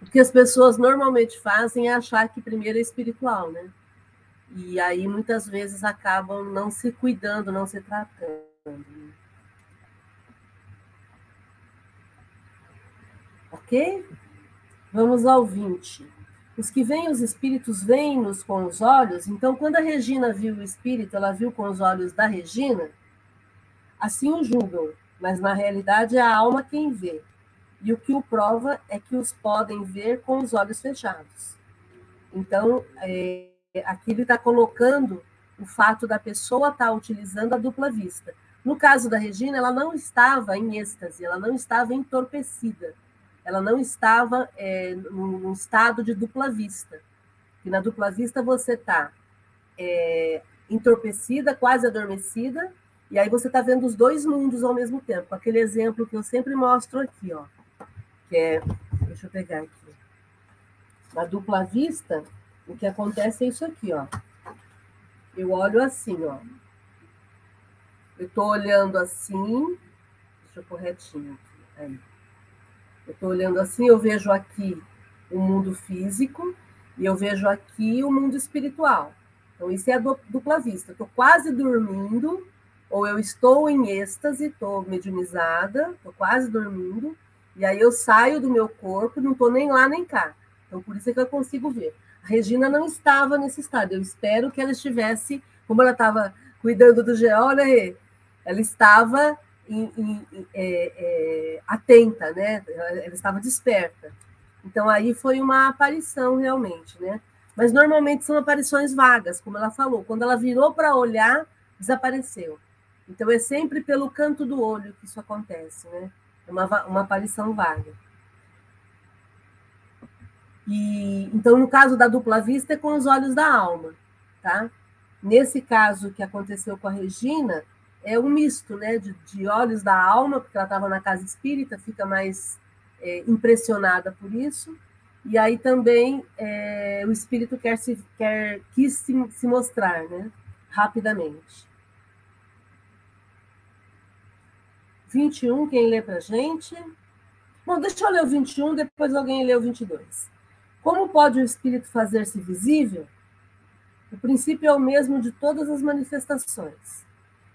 A: O que as pessoas normalmente fazem é achar que primeiro é espiritual, né? E aí muitas vezes acabam não se cuidando, não se tratando. Ok? Vamos ao 20. Os que veem os espíritos veem-nos com os olhos. Então, quando a Regina viu o espírito, ela viu com os olhos da Regina, assim o julgam, mas na realidade é a alma quem vê. E o que o prova é que os podem ver com os olhos fechados. Então, é, aqui ele está colocando o fato da pessoa estar tá utilizando a dupla vista. No caso da Regina, ela não estava em êxtase, ela não estava entorpecida, ela não estava é, num, estado de dupla vista. E na dupla vista você está é, entorpecida, quase adormecida, e aí você está vendo os dois mundos ao mesmo tempo. Aquele exemplo que eu sempre mostro aqui, ó que é, deixa eu pegar aqui, na dupla vista, o que acontece é isso aqui, ó. Eu olho assim, ó. Eu estou olhando assim, deixa eu pôr retinho aqui. Aí. Eu estou olhando assim, eu vejo aqui o mundo físico e eu vejo aqui o mundo espiritual. Então, isso é a dupla vista. Estou quase dormindo, ou eu estou em êxtase, estou mediunizada, estou quase dormindo, e aí eu saio do meu corpo, não estou nem lá nem cá. Então, por isso é que eu consigo ver. A Regina não estava nesse estado. Eu espero que ela estivesse, como ela estava cuidando do GO, né, ela estava em, em, é, é, atenta, né? Ela estava desperta. Então, aí foi uma aparição realmente, né? Mas normalmente são aparições vagas, como ela falou. Quando ela virou para olhar, desapareceu. Então, é sempre pelo canto do olho que isso acontece, né? uma, uma aparição vaga. E, então, no caso da dupla vista, é com os olhos da alma, tá? Nesse caso que aconteceu com a Regina, é um misto, né, de, de olhos da alma, porque ela estava na casa espírita, fica mais é, impressionada por isso, e aí também é, o espírito quer se, quer, quis se, se mostrar, né, rapidamente. 21, quem lê para gente? Bom, deixa eu ler o 21, depois alguém lê o 22. Como pode o espírito fazer-se visível? O princípio é o mesmo de todas as manifestações.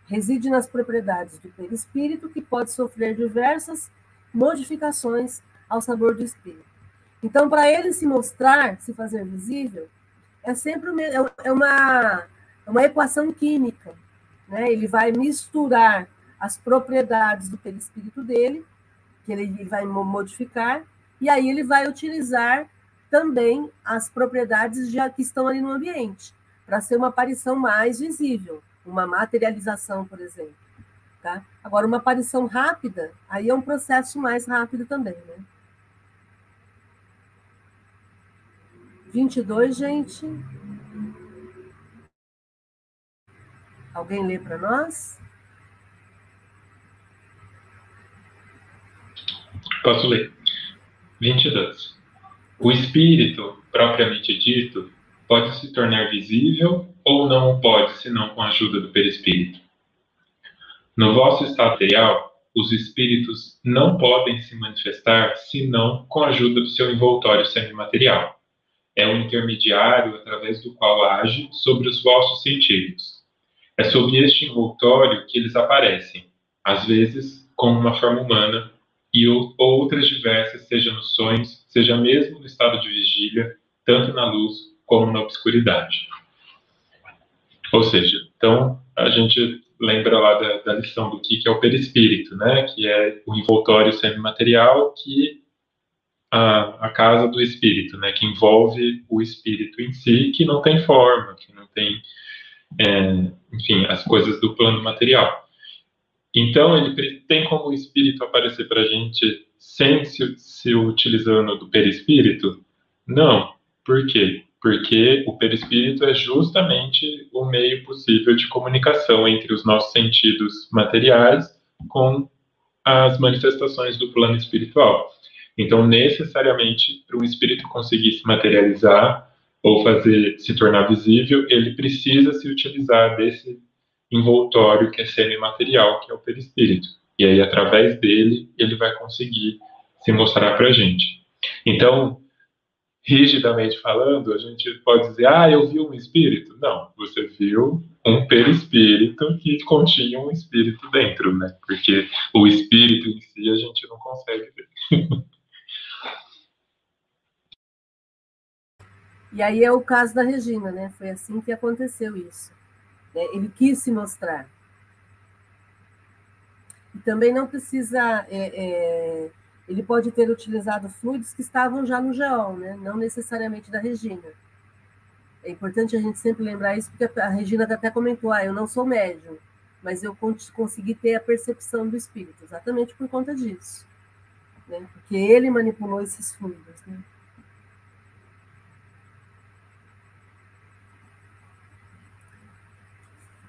A: Reside nas propriedades do perispírito, que pode sofrer diversas modificações ao sabor do espírito. Então, para ele se mostrar, se fazer visível, é sempre uma, é uma, é uma equação química. Né? Ele vai misturar as propriedades do perispírito dele, que ele vai modificar, e aí ele vai utilizar também as propriedades já que estão ali no ambiente, para ser uma aparição mais visível, uma materialização, por exemplo. Tá? Agora, uma aparição rápida, aí é um processo mais rápido também, né? 22, gente. Alguém lê para nós?
D: Posso ler. 22. O espírito, propriamente dito, pode se tornar visível ou não pode, senão com a ajuda do perispírito. No vosso estado material, os espíritos não podem se manifestar senão com a ajuda do seu envoltório semimaterial. É o intermediário através do qual age sobre os vossos sentidos. É sob este envoltório que eles aparecem, às vezes como uma forma humana e outras diversas, seja nos sonhos, seja mesmo no estado de vigília, tanto na luz como na obscuridade. Ou seja, então a gente lembra lá da, da lição do que, que é o perispírito, né? Que é o envoltório semimaterial que a, a casa do espírito, né? Que envolve o espírito em si, que não tem forma, que não tem, é, enfim, as coisas do plano material. Então, ele tem como o espírito aparecer para a gente sem se, se utilizando do perispírito? Não. Por quê? Porque o perispírito é justamente o meio possível de comunicação entre os nossos sentidos materiais com as manifestações do plano espiritual. Então, necessariamente, para um espírito conseguir se materializar ou fazer se tornar visível, ele precisa se utilizar desse envoltório que é semimaterial, que é o perispírito. E aí, através dele, ele vai conseguir se mostrar para a gente. Então, rigidamente falando, a gente pode dizer, ah, eu vi um espírito. Não, você viu um perispírito que continha um espírito dentro, né? Porque o espírito em si a gente não consegue ver.
A: E aí é o caso da Regina, né? Foi assim que aconteceu isso. Né? Ele quis se mostrar. E também não precisa. É, é, ele pode ter utilizado fluidos que estavam já no geol, né? não necessariamente da Regina. É importante a gente sempre lembrar isso, porque a Regina até comentou: ah, eu não sou médium, mas eu consegui ter a percepção do espírito, exatamente por conta disso. Né? Porque ele manipulou esses fluidos. Né?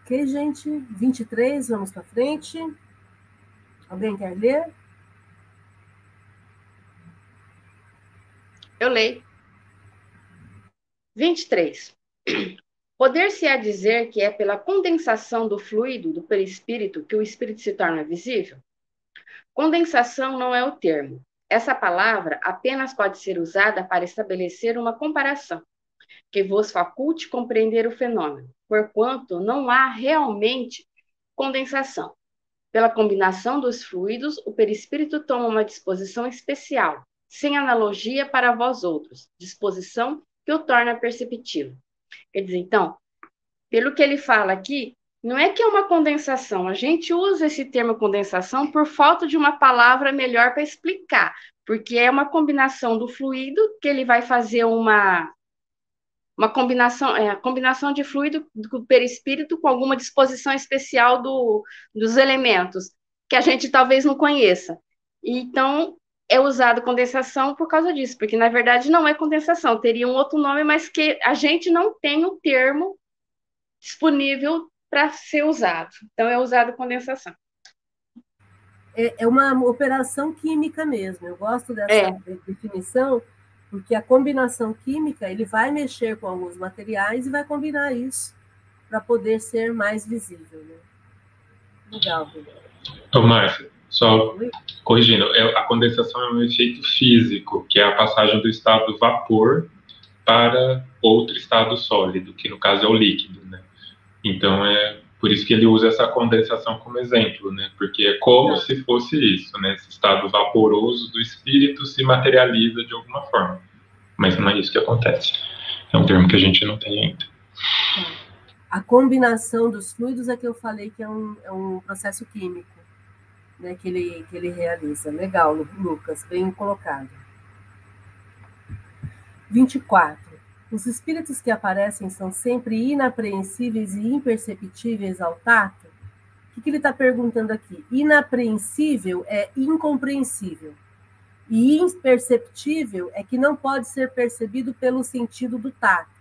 A: Ok, gente? 23, vamos para frente. Alguém quer ler?
B: Eu leio. 23. Poder-se-á dizer que é pela condensação do fluido do perispírito que o espírito se torna visível? Condensação não é o termo. Essa palavra apenas pode ser usada para estabelecer uma comparação que vos faculte compreender o fenômeno, porquanto não há realmente condensação. Pela combinação dos fluidos, o perispírito toma uma disposição especial, sem analogia para vós outros, disposição que o torna perceptível. Quer dizer, então, pelo que ele fala aqui, não é que é uma condensação, a gente usa esse termo condensação por falta de uma palavra melhor para explicar, porque é uma combinação do fluido que ele vai fazer uma uma combinação, é, a combinação de fluido do perispírito com alguma disposição especial do, dos elementos, que a gente talvez não conheça. Então, é usado condensação por causa disso, porque na verdade não é condensação, teria um outro nome, mas que a gente não tem o termo disponível para ser usado. Então, é usado condensação.
A: É, é uma operação química mesmo. Eu gosto dessa é. definição, porque a combinação química ele vai mexer com alguns materiais e vai combinar isso para poder ser mais visível. Né? Legal,
D: Márcia, só corrigindo, é, a condensação é um efeito físico, que é a passagem do estado vapor para outro estado sólido, que no caso é o líquido, né? Então é por isso que ele usa essa condensação como exemplo, né? Porque é como se fosse isso, né? Esse estado vaporoso do espírito se materializa de alguma forma. Mas não é isso que acontece. É um termo que a gente não tem ainda.
A: É. A combinação dos fluidos é que eu falei que é um, é um processo químico né, que, ele, que ele realiza. Legal, Lucas, bem colocado. 24. Os espíritos que aparecem são sempre inapreensíveis e imperceptíveis ao tato? O que, que ele está perguntando aqui? Inapreensível é incompreensível. E imperceptível é que não pode ser percebido pelo sentido do tato.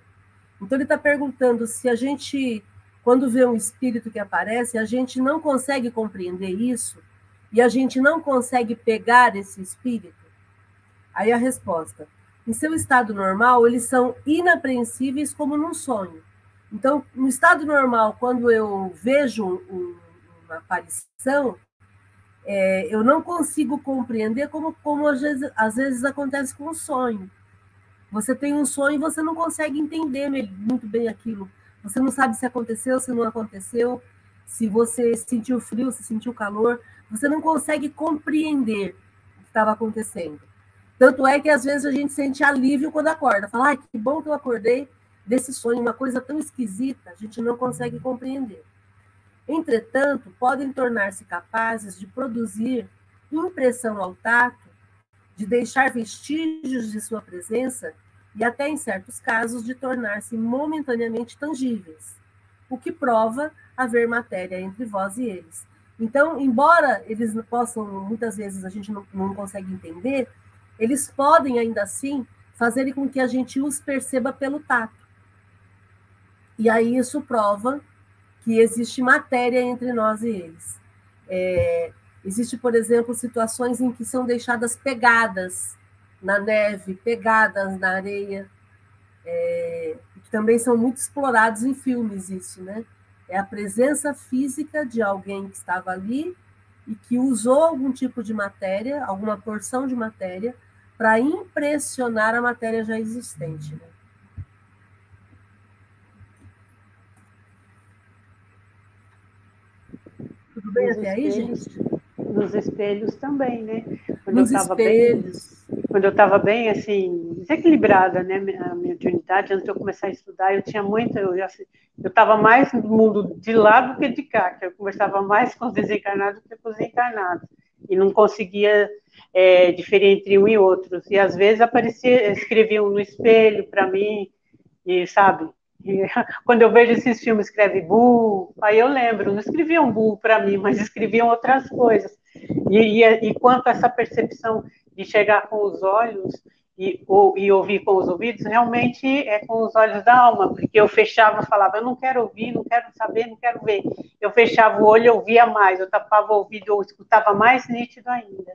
A: Então, ele está perguntando se a gente, quando vê um espírito que aparece, a gente não consegue compreender isso e a gente não consegue pegar esse espírito. Aí a resposta: em seu estado normal, eles são inapreensíveis como num sonho. Então, no estado normal, quando eu vejo um, uma aparição, é, eu não consigo compreender como, como às, vezes, às vezes acontece com o sonho. Você tem um sonho e você não consegue entender muito bem aquilo. Você não sabe se aconteceu, se não aconteceu, se você sentiu frio, se sentiu calor. Você não consegue compreender o que estava acontecendo. Tanto é que às vezes a gente sente alívio quando acorda. Fala, ai, que bom que eu acordei desse sonho, uma coisa tão esquisita, a gente não consegue compreender. Entretanto, podem tornar-se capazes de produzir impressão ao tato, de deixar vestígios de sua presença e até, em certos casos, de tornar-se momentaneamente tangíveis, o que prova haver matéria entre vós e eles. Então, embora eles possam, muitas vezes a gente não, não consegue entender, eles podem ainda assim fazer com que a gente os perceba pelo tato. E aí isso prova que existe matéria entre nós e eles. É, existe, por exemplo, situações em que são deixadas pegadas na neve, pegadas na areia, é, também são muito explorados em filmes isso, né? É a presença física de alguém que estava ali e que usou algum tipo de matéria, alguma porção de matéria, para impressionar a matéria já existente. Né? Tudo bem até aí, gente?
F: Nos espelhos também, né? Quando
A: nos
F: eu tava
A: espelhos.
F: Bem, quando eu estava bem, assim, desequilibrada, né? A minha mediunidade, antes de eu começar a estudar, eu tinha muito, eu estava mais no mundo de lá do que de cá, que eu conversava mais com os desencarnados do que com os encarnados. E não conseguia é, diferir entre um e outro. E às vezes aparecia, escreviam no espelho para mim, e sabe? Quando eu vejo esses filmes, escreve Bu, aí eu lembro, não escreviam Bu para mim, mas escreviam outras coisas. E, e, e, quanto a essa percepção de chegar com os olhos e, ou, e ouvir com os ouvidos, realmente é com os olhos da alma, porque eu fechava, falava, eu não quero ouvir, não quero saber, não quero ver. Eu fechava o olho, eu ouvia mais, eu tapava o ouvido, eu escutava mais nítido ainda.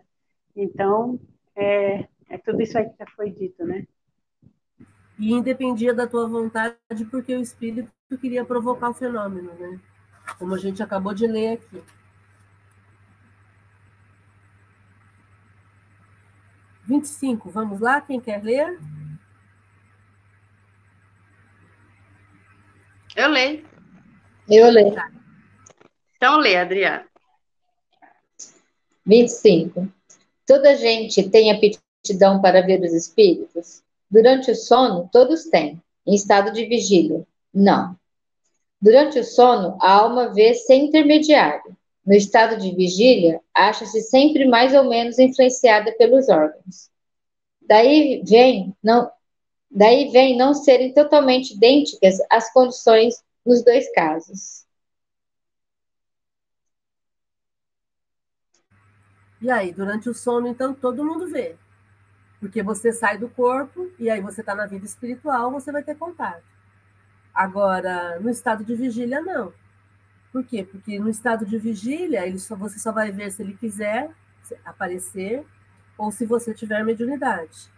F: Então, é, é tudo isso aí que já foi dito, né?
A: E independia da tua vontade, porque o espírito queria provocar o fenômeno, né? Como a gente acabou de ler aqui. Vinte e cinco, vamos lá? Quem quer ler?
B: Eu leio.
C: Eu leio.
B: Então lê, Adriana.
C: 25. Toda gente tem aptidão para ver os espíritos? Durante o sono, todos têm. Em estado de vigília, não. Durante o sono, a alma vê sem intermediário. No estado de vigília, acha-se sempre mais ou menos influenciada pelos órgãos. Daí vem não, daí vem não serem totalmente idênticas as condições nos dois casos.
A: E aí, durante o sono, então, todo mundo vê. Porque você sai do corpo e aí você está na vida espiritual, você vai ter contato. Agora, no estado de vigília, não. Por quê? Porque no estado de vigília, ele só, você só vai ver se ele quiser aparecer ou se você tiver mediunidade.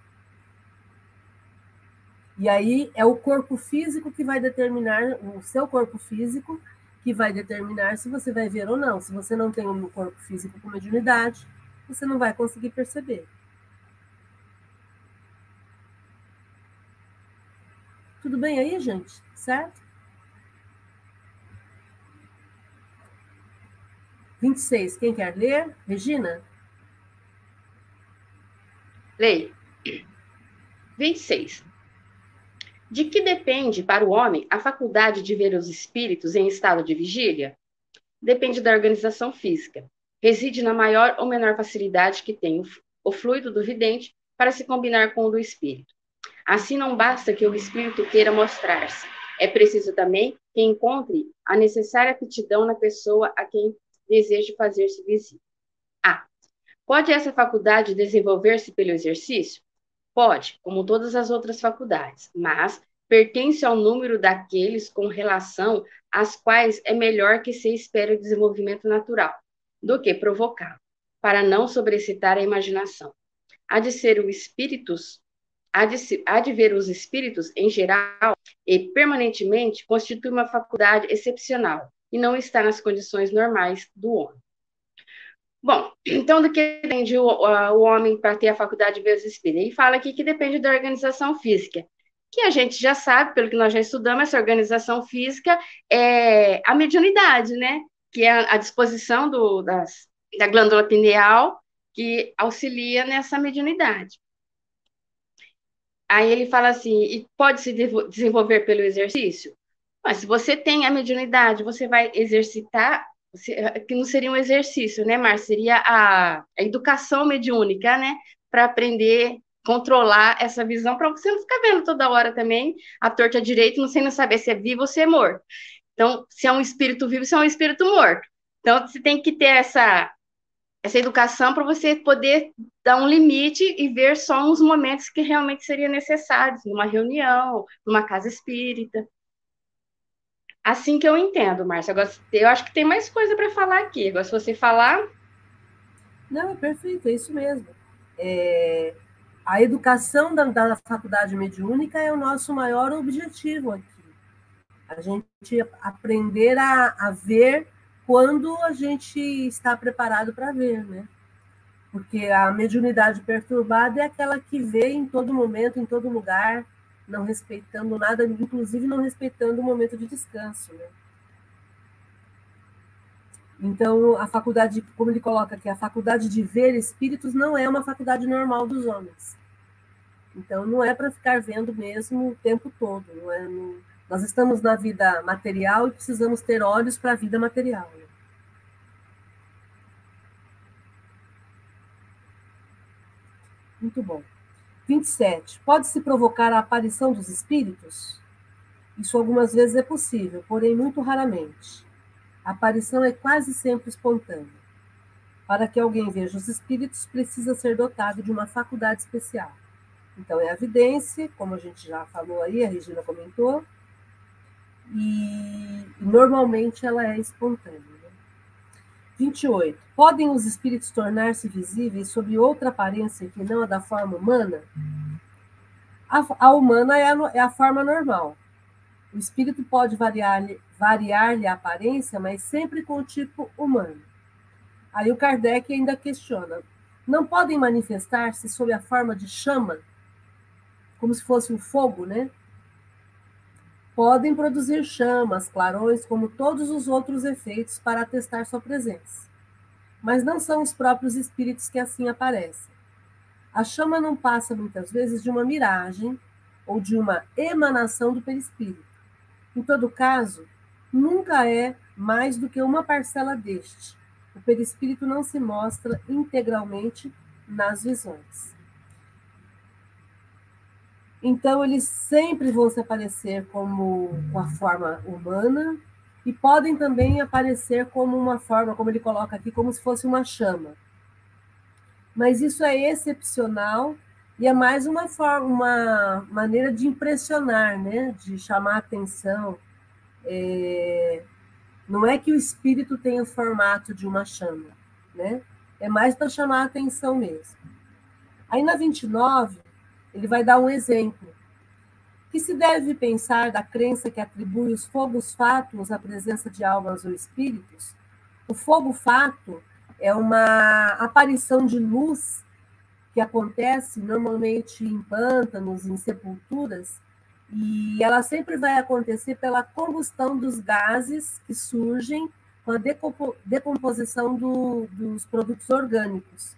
A: E aí é o corpo físico que vai determinar, o seu corpo físico, que vai determinar se você vai ver ou não. Se você não tem um corpo físico com mediunidade, você não vai conseguir perceber. Tudo bem aí, gente? Certo? 26. Quem quer ler? Regina?
B: Leio. 26. De que depende para o homem a faculdade de ver os espíritos em estado de vigília? Depende da organização física reside na maior ou menor facilidade que tem o fluido do vidente para se combinar com o do espírito. Assim, não basta que o espírito queira mostrar-se. É preciso também que encontre a necessária aptidão na pessoa a quem deseja fazer-se visível. A. Pode essa faculdade desenvolver-se pelo exercício? Pode, como todas as outras faculdades, mas pertence ao número daqueles com relação às quais é melhor que se espere o desenvolvimento natural do que provocá-lo, para não sobrecitar a imaginação. Há de ser o espíritos, há de, há de ver os espíritos em geral e permanentemente constitui uma faculdade excepcional e não está nas condições normais do homem. Bom, então do que depende o, o homem para ter a faculdade de ver os espíritos? Ele fala aqui que depende da organização física, que a gente já sabe, pelo que nós já estudamos, essa organização física é a mediunidade, né? Que é a disposição do, das, da glândula pineal que auxilia nessa mediunidade. Aí ele fala assim, e pode se desenvolver pelo exercício? Mas se você tem a mediunidade, você vai exercitar que não seria um exercício, né, Mar? Seria a, a educação mediúnica, né? Para aprender controlar essa visão, para você não ficar vendo toda hora também a torta direito, não não saber se é vivo ou se é morto. Então, se é um espírito vivo, se é um espírito morto. Então, você tem que ter essa, essa educação para você poder dar um limite e ver só uns momentos que realmente seriam necessários, numa reunião, numa casa espírita. Assim que eu entendo, Márcia. Agora, eu acho que tem mais coisa para falar aqui. Agora, se você falar.
A: Não, é perfeito, é isso mesmo. É, a educação da, da faculdade mediúnica é o nosso maior objetivo aqui. A gente aprender a, a ver quando a gente está preparado para ver, né? Porque a mediunidade perturbada é aquela que vê em todo momento, em todo lugar, não respeitando nada, inclusive não respeitando o momento de descanso. Né? Então, a faculdade, como ele coloca aqui, a faculdade de ver espíritos não é uma faculdade normal dos homens. Então, não é para ficar vendo mesmo o tempo todo. Não é, não... Nós estamos na vida material e precisamos ter olhos para a vida material. Né? Muito bom. 27. Pode-se provocar a aparição dos espíritos? Isso algumas vezes é possível, porém muito raramente. A aparição é quase sempre espontânea. Para que alguém veja os espíritos, precisa ser dotado de uma faculdade especial. Então, é a evidência, como a gente já falou aí, a Regina comentou, e normalmente ela é espontânea. 28. Podem os espíritos tornar-se visíveis sob outra aparência que não a da forma humana? A, a humana é a, é a, forma normal. O espírito pode variar-lhe variar a aparência, mas sempre com o tipo humano. Aí o Kardec ainda questiona: não podem manifestar-se sob a forma de chama, como se fosse um fogo, né? Podem produzir chamas, clarões, como todos os outros efeitos para atestar sua presença. Mas não são os próprios espíritos que assim aparecem. A chama não passa muitas vezes de uma miragem ou de uma emanação do perispírito. Em todo caso, nunca é mais do que uma parcela deste. O perispírito não se mostra integralmente nas visões. Então, eles sempre vão se aparecer como com a forma humana e podem também aparecer como uma forma, como ele coloca aqui, como se fosse uma chama. Mas isso é excepcional e é mais uma forma, uma maneira de impressionar, né? De chamar atenção. É... Não é que o espírito tenha o formato de uma chama, né? É mais para chamar atenção mesmo. Aí na 29, ele vai dar um exemplo. Que se deve pensar da crença que atribui os fogos fatos à presença de almas ou espíritos? O fogo fato é uma aparição de luz que acontece normalmente em pântanos, em sepulturas, e ela sempre vai acontecer pela combustão dos gases que surgem com a decomposição do, dos produtos orgânicos.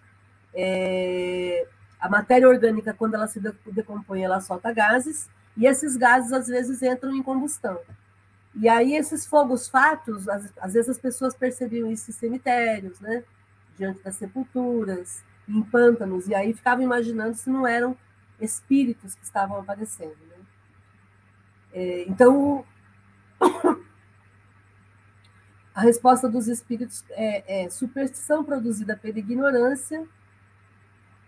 A: É, a matéria orgânica, quando ela se decompõe, ela solta gases, e esses gases às vezes entram em combustão. E aí esses fogos fatos, às, às vezes as pessoas percebiam isso em cemitérios, né? Diante das sepulturas, em pântanos, e aí ficavam imaginando se não eram espíritos que estavam aparecendo. Né? É, então, a resposta dos espíritos é, é superstição produzida pela ignorância,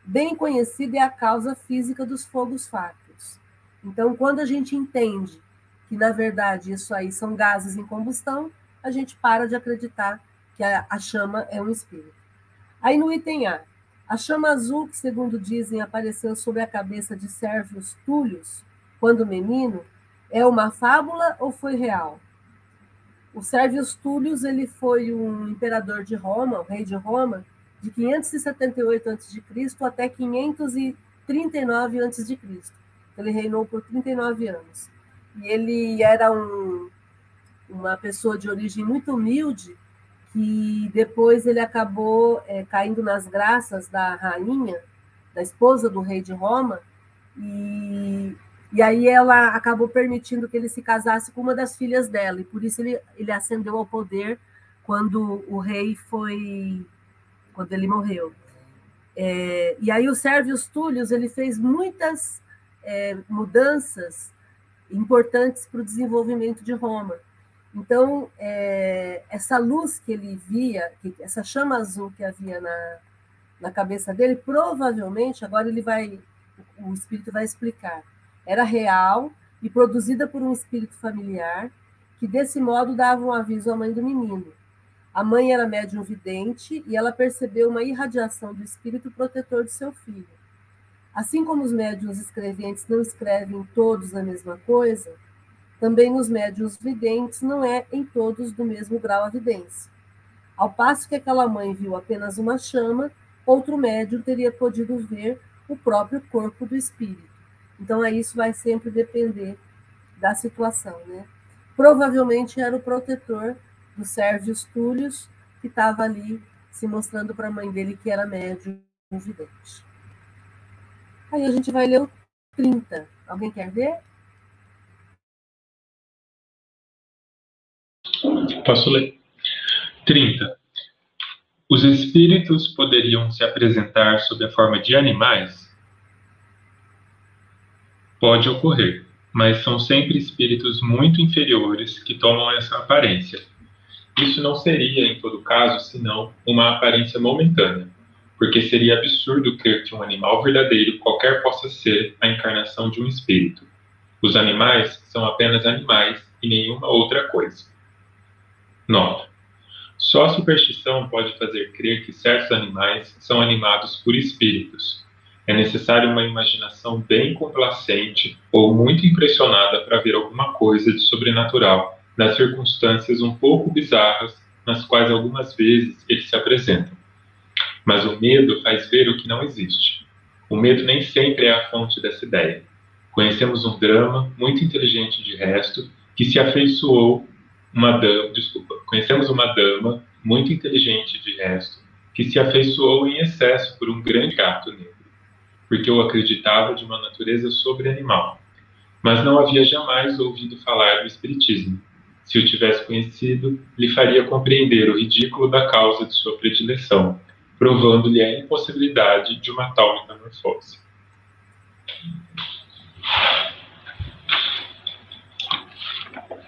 A: bem conhecida é a causa física dos fogos fáticos. Então, quando a gente entende que, na verdade, isso aí são gases em combustão, a gente para de acreditar que a, a chama é um espírito. Aí no item A, a chama azul, que segundo dizem apareceu sobre a cabeça de Sérvios Túlios, quando menino, é uma fábula ou foi real? O Sérvios Túlios ele foi um imperador de Roma, o rei de Roma, de 578 a.C. até 539 a.C. Ele reinou por 39 anos. E ele era um, uma pessoa de origem muito humilde, que depois ele acabou é, caindo nas graças da rainha, da esposa do rei de Roma, e, e aí ela acabou permitindo que ele se casasse com uma das filhas dela, e por isso ele, ele ascendeu ao poder quando o rei foi, quando ele morreu. É, e aí o Sérvios Túlios ele fez muitas é, mudanças importantes para o desenvolvimento de Roma. Então, é, essa luz que ele via, essa chama azul que havia na, na cabeça dele, provavelmente, agora ele vai, o espírito vai explicar, era real e produzida por um espírito familiar, que desse modo dava um aviso à mãe do menino. A mãe era médium vidente e ela percebeu uma irradiação do espírito protetor de seu filho. Assim como os médiuns escreventes não escrevem todos a mesma coisa, também nos médios videntes não é em todos do mesmo grau a vidência. Ao passo que aquela mãe viu apenas uma chama, outro médium teria podido ver o próprio corpo do espírito. Então, aí isso vai sempre depender da situação, né? Provavelmente era o protetor dos Sérvios Túlios que estava ali se mostrando para a mãe dele que era médium vidente. Aí a gente vai ler o 30. Alguém quer ver?
D: Posso ler? 30. Os espíritos poderiam se apresentar sob a forma de animais? Pode ocorrer, mas são sempre espíritos muito inferiores que tomam essa aparência. Isso não seria, em todo caso, senão uma aparência momentânea, porque seria absurdo crer que um animal verdadeiro qualquer possa ser a encarnação de um espírito. Os animais são apenas animais e nenhuma outra coisa. Nota. Só a superstição pode fazer crer que certos animais são animados por espíritos. É necessário uma imaginação bem complacente ou muito impressionada para ver alguma coisa de sobrenatural nas circunstâncias um pouco bizarras nas quais algumas vezes eles se apresentam. Mas o medo faz ver o que não existe. O medo nem sempre é a fonte dessa ideia. Conhecemos um drama muito inteligente de resto que se afeiçoou uma dama, desculpa, conhecemos uma dama muito inteligente de resto, que se afeiçoou em excesso por um grande gato negro, porque o acreditava de uma natureza sobreanimal. Mas não havia jamais ouvido falar do espiritismo. Se o tivesse conhecido, lhe faria compreender o ridículo da causa de sua predileção, provando-lhe a impossibilidade de uma tal metamorfose.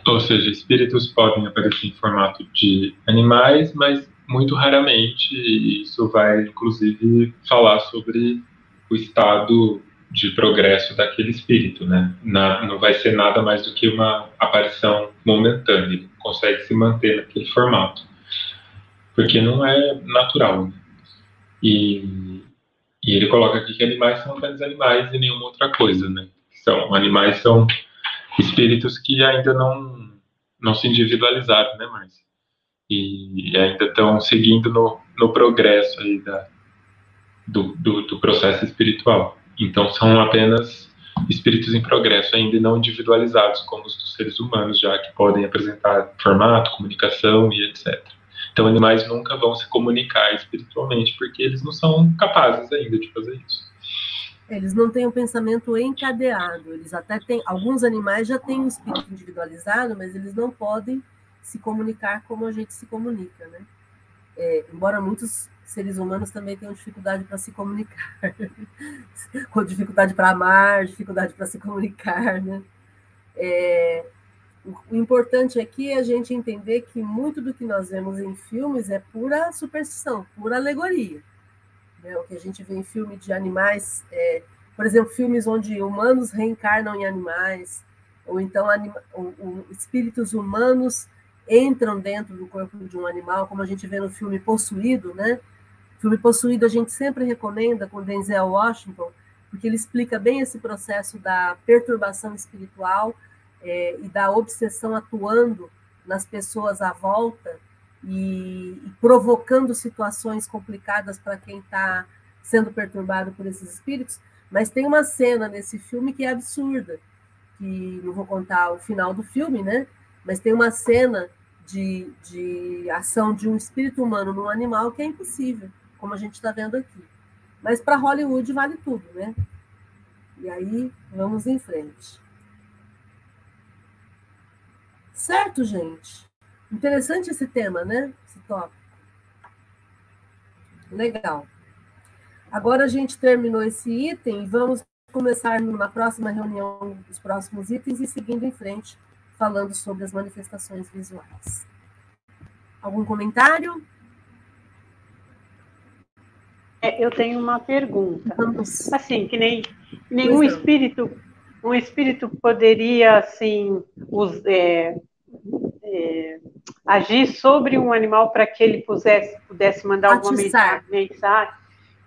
D: Ou seja, espíritos podem aparecer em formato de animais, mas muito raramente isso vai, inclusive, falar sobre o estado de progresso daquele espírito, né? Na, não vai ser nada mais do que uma aparição momentânea, ele consegue se manter naquele formato, porque não é natural. Né? E, e ele coloca aqui que animais são apenas animais e nenhuma outra coisa, né? São animais são espíritos que ainda não, não se individualizaram, né, Márcia? E, ainda estão seguindo no, no progresso aí da, do, do, do, processo espiritual. Então, são apenas espíritos em progresso, ainda não individualizados, como os dos seres humanos, já que podem apresentar formato, comunicação e etc. Então, animais nunca vão se comunicar espiritualmente, porque eles não são capazes ainda de fazer isso.
A: Eles não têm um pensamento encadeado. Eles até têm. Alguns animais já têm um espírito individualizado, mas eles não podem se comunicar como a gente se comunica, né? É, embora muitos seres humanos também têm dificuldade para se comunicar, com dificuldade para amar, dificuldade para se comunicar, né? É, o importante aqui é a gente entender que muito do que nós vemos em filmes é pura superstição, pura alegoria. Né? O que a gente vê em filme de animais, é, por exemplo, filmes onde humanos reencarnam em animais, ou então anima, ou, ou, espíritos humanos entram dentro do corpo de um animal, como a gente vê no filme Possuído, né? O filme Possuído a gente sempre recomenda com Denzel Washington, porque ele explica bem esse processo da perturbação espiritual é, e da obsessão atuando nas pessoas à volta e, e provocando situações complicadas para quem está sendo perturbado por esses espíritos. Mas tem uma cena nesse filme que é absurda, que não vou contar o final do filme, né? Mas tem uma cena de, de ação de um espírito humano num animal que é impossível, como a gente está vendo aqui. Mas para Hollywood vale tudo, né? E aí, vamos em frente. Certo, gente? Interessante esse tema, né? Esse tópico. Legal. Agora a gente terminou esse item e vamos começar na próxima reunião os próximos itens e seguindo em frente, falando sobre as manifestações visuais. Algum comentário?
F: É, eu tenho uma pergunta. Vamos. Assim, que nem nenhum espírito, um espírito poderia assim, os, é, é, agir sobre um animal para que ele pudesse, pudesse mandar alguma mensagem.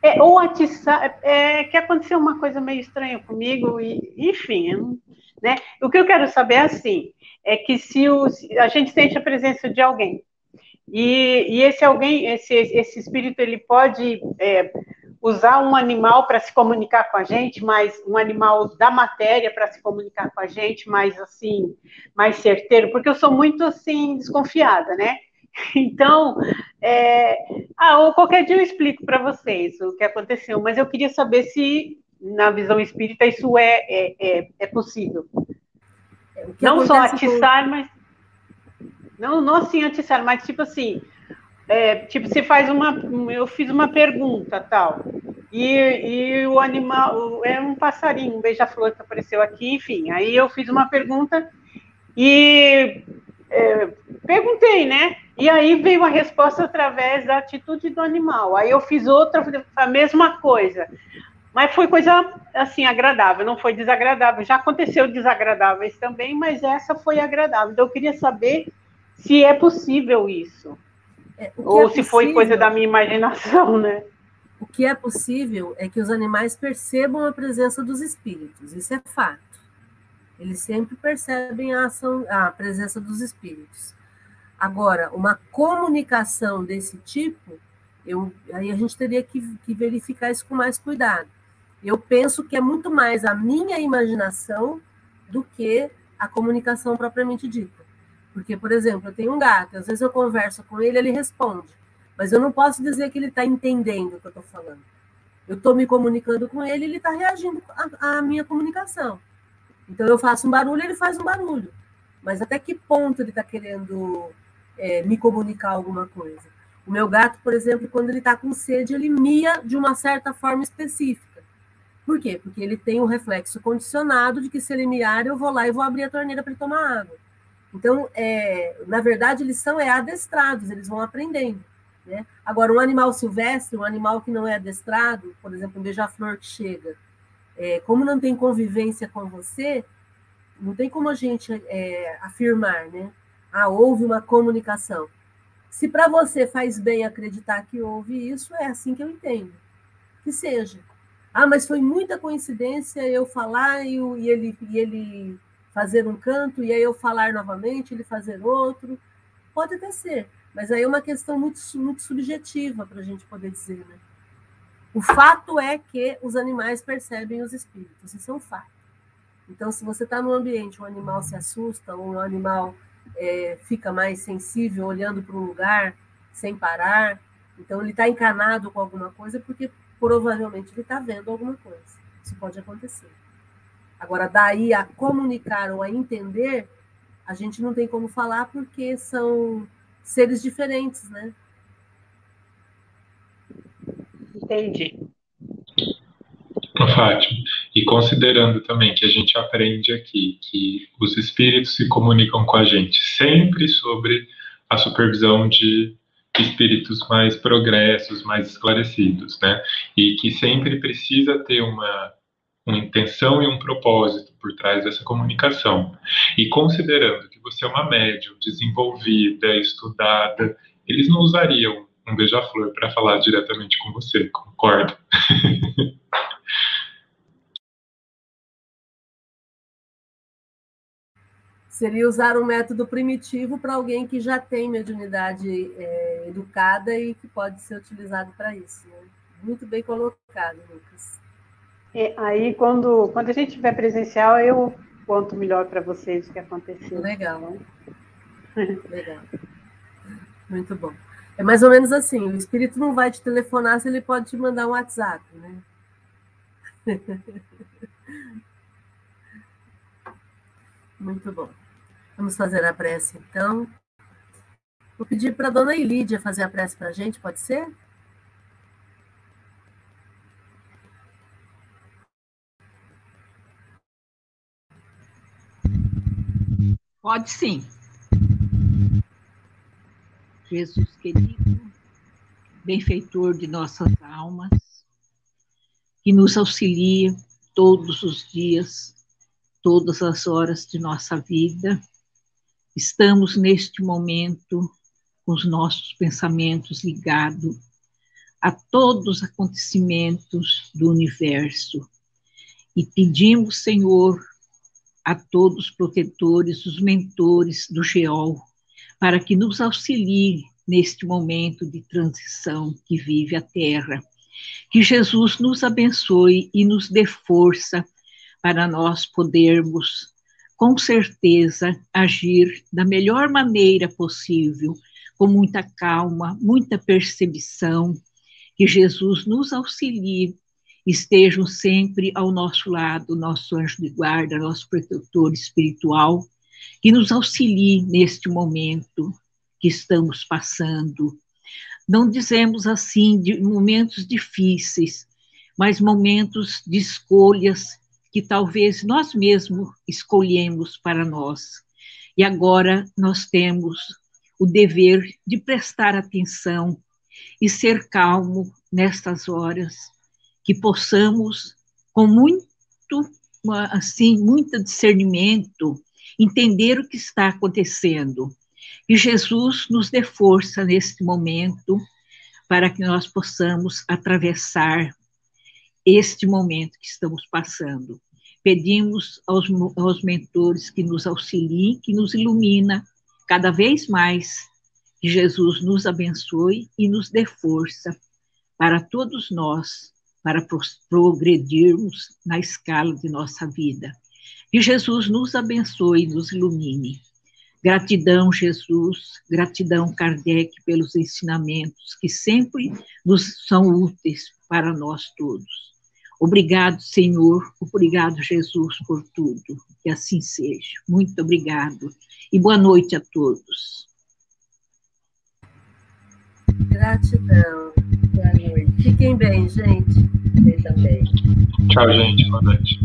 F: É, ou atiçar, é, que aconteceu uma coisa meio estranha comigo, e, enfim, né? O que eu quero saber é assim, é que se, o, se a gente sente a presença de alguém, e, e esse alguém, esse, esse espírito, ele pode é, usar um animal para se comunicar com a gente, mas um animal da matéria para se comunicar com a gente, mais assim, mais certeiro, porque eu sou muito assim desconfiada, né? Então, é... ah, ou qualquer dia eu explico para vocês o que aconteceu, mas eu queria saber se na visão espírita isso é, é, é, é possível. É, não só atiçar, com... mas não, não assim atiçar, mas tipo assim, é, tipo, você faz uma. Eu fiz uma pergunta tal. E, e o animal. É um passarinho, um beija-flor que apareceu aqui, enfim. Aí eu fiz uma pergunta e é, perguntei, né? E aí veio a resposta através da atitude do animal. Aí eu fiz outra, a mesma coisa. Mas foi coisa assim agradável, não foi desagradável. Já aconteceu desagradáveis também, mas essa foi agradável. Então eu queria saber se é possível isso. É, Ou é se possível, foi coisa da minha imaginação, né?
A: O que é possível é que os animais percebam a presença dos espíritos, isso é fato. Eles sempre percebem a, ação, a presença dos espíritos. Agora, uma comunicação desse tipo, eu, aí a gente teria que, que verificar isso com mais cuidado. Eu penso que é muito mais a minha imaginação do que a comunicação propriamente dita. Porque, por exemplo, eu tenho um gato, às vezes eu converso com ele, ele responde, mas eu não posso dizer que ele está entendendo o que eu estou falando. Eu estou me comunicando com ele, ele está reagindo à, minha comunicação. Então eu faço um barulho, ele faz um barulho. Mas até que ponto ele está querendo é, me comunicar alguma coisa? O meu gato, por exemplo, quando ele está com sede, ele mia de uma certa forma específica. Por quê? Porque ele tem um reflexo condicionado de que se ele miar, eu vou lá e vou abrir a torneira para ele tomar água. Então, é, na verdade, eles são é, adestrados, eles vão aprendendo. Né? Agora, um animal silvestre, um animal que não é adestrado, por exemplo, um beija-flor que chega, é, como não tem convivência com você, não tem como a gente é, afirmar, né? Ah, houve uma comunicação. Se para você faz bem acreditar que houve isso, é assim que eu entendo. Que seja. Ah, mas foi muita coincidência eu falar e, e ele, e ele fazer um canto e aí eu falar novamente, ele fazer outro. Pode até ser, mas aí é uma questão muito, muito subjetiva para a gente poder dizer. Né? O fato é que os animais percebem os espíritos, isso é um fato. Então, se você está num ambiente, um animal se assusta, um animal é, fica mais sensível olhando para um lugar sem parar, então ele está encanado com alguma coisa porque provavelmente ele está vendo alguma coisa. Isso pode acontecer. Agora, daí a comunicar ou a entender, a gente não tem como falar porque são seres diferentes, né?
F: entendi.
D: Fátima, e considerando também que a gente aprende aqui que os espíritos se comunicam com a gente sempre sobre a supervisão de espíritos mais progressos, mais esclarecidos, né? E que sempre precisa ter uma, uma intenção e um propósito por trás dessa comunicação. E considerando que você é uma médium desenvolvida, estudada, eles não usariam um beija-flor para falar diretamente com você, concorda?
A: seria usar um método primitivo para alguém que já tem mediunidade é, educada e que pode ser utilizado para isso. Né? Muito bem colocado, Lucas.
F: É, aí, quando, quando a gente tiver presencial, eu conto melhor para vocês o que aconteceu.
A: Legal. Legal. Muito bom. É mais ou menos assim, o espírito não vai te telefonar se ele pode te mandar um WhatsApp, né? Muito bom. Vamos fazer a prece, então. Vou pedir para a dona Ilídia fazer a prece para a gente, pode ser?
G: Pode sim. Jesus querido, benfeitor de nossas almas, que nos auxilia todos os dias, todas as horas de nossa vida Estamos neste momento com os nossos pensamentos ligados a todos os acontecimentos do universo e pedimos, Senhor, a todos os protetores, os mentores do GEOL, para que nos auxilie neste momento de transição que vive a Terra. Que Jesus nos abençoe e nos dê força para nós podermos com certeza, agir da melhor maneira possível, com muita calma, muita percepção, que Jesus nos auxilie, estejam sempre ao nosso lado, nosso anjo de guarda, nosso protetor espiritual, que nos auxilie neste momento que estamos passando. Não dizemos assim de momentos difíceis, mas momentos de escolhas que talvez nós mesmos escolhemos para nós. E agora nós temos o dever de prestar atenção e ser calmo nestas horas, que possamos com muito assim, muito discernimento entender o que está acontecendo. E Jesus nos dê força neste momento para que nós possamos atravessar este momento que estamos passando. Pedimos aos, aos mentores que nos auxiliem, que nos ilumina cada vez mais, que Jesus nos abençoe e nos dê força para todos nós, para progredirmos na escala de nossa vida. Que Jesus nos abençoe e nos ilumine. Gratidão, Jesus, gratidão, Kardec, pelos ensinamentos que sempre nos são úteis para nós todos. Obrigado, Senhor, obrigado, Jesus, por tudo. Que assim seja. Muito obrigado. E boa noite a todos.
A: Gratidão. Fiquem bem, gente.
E: Fiquem também.
D: Tchau, gente. Boa noite.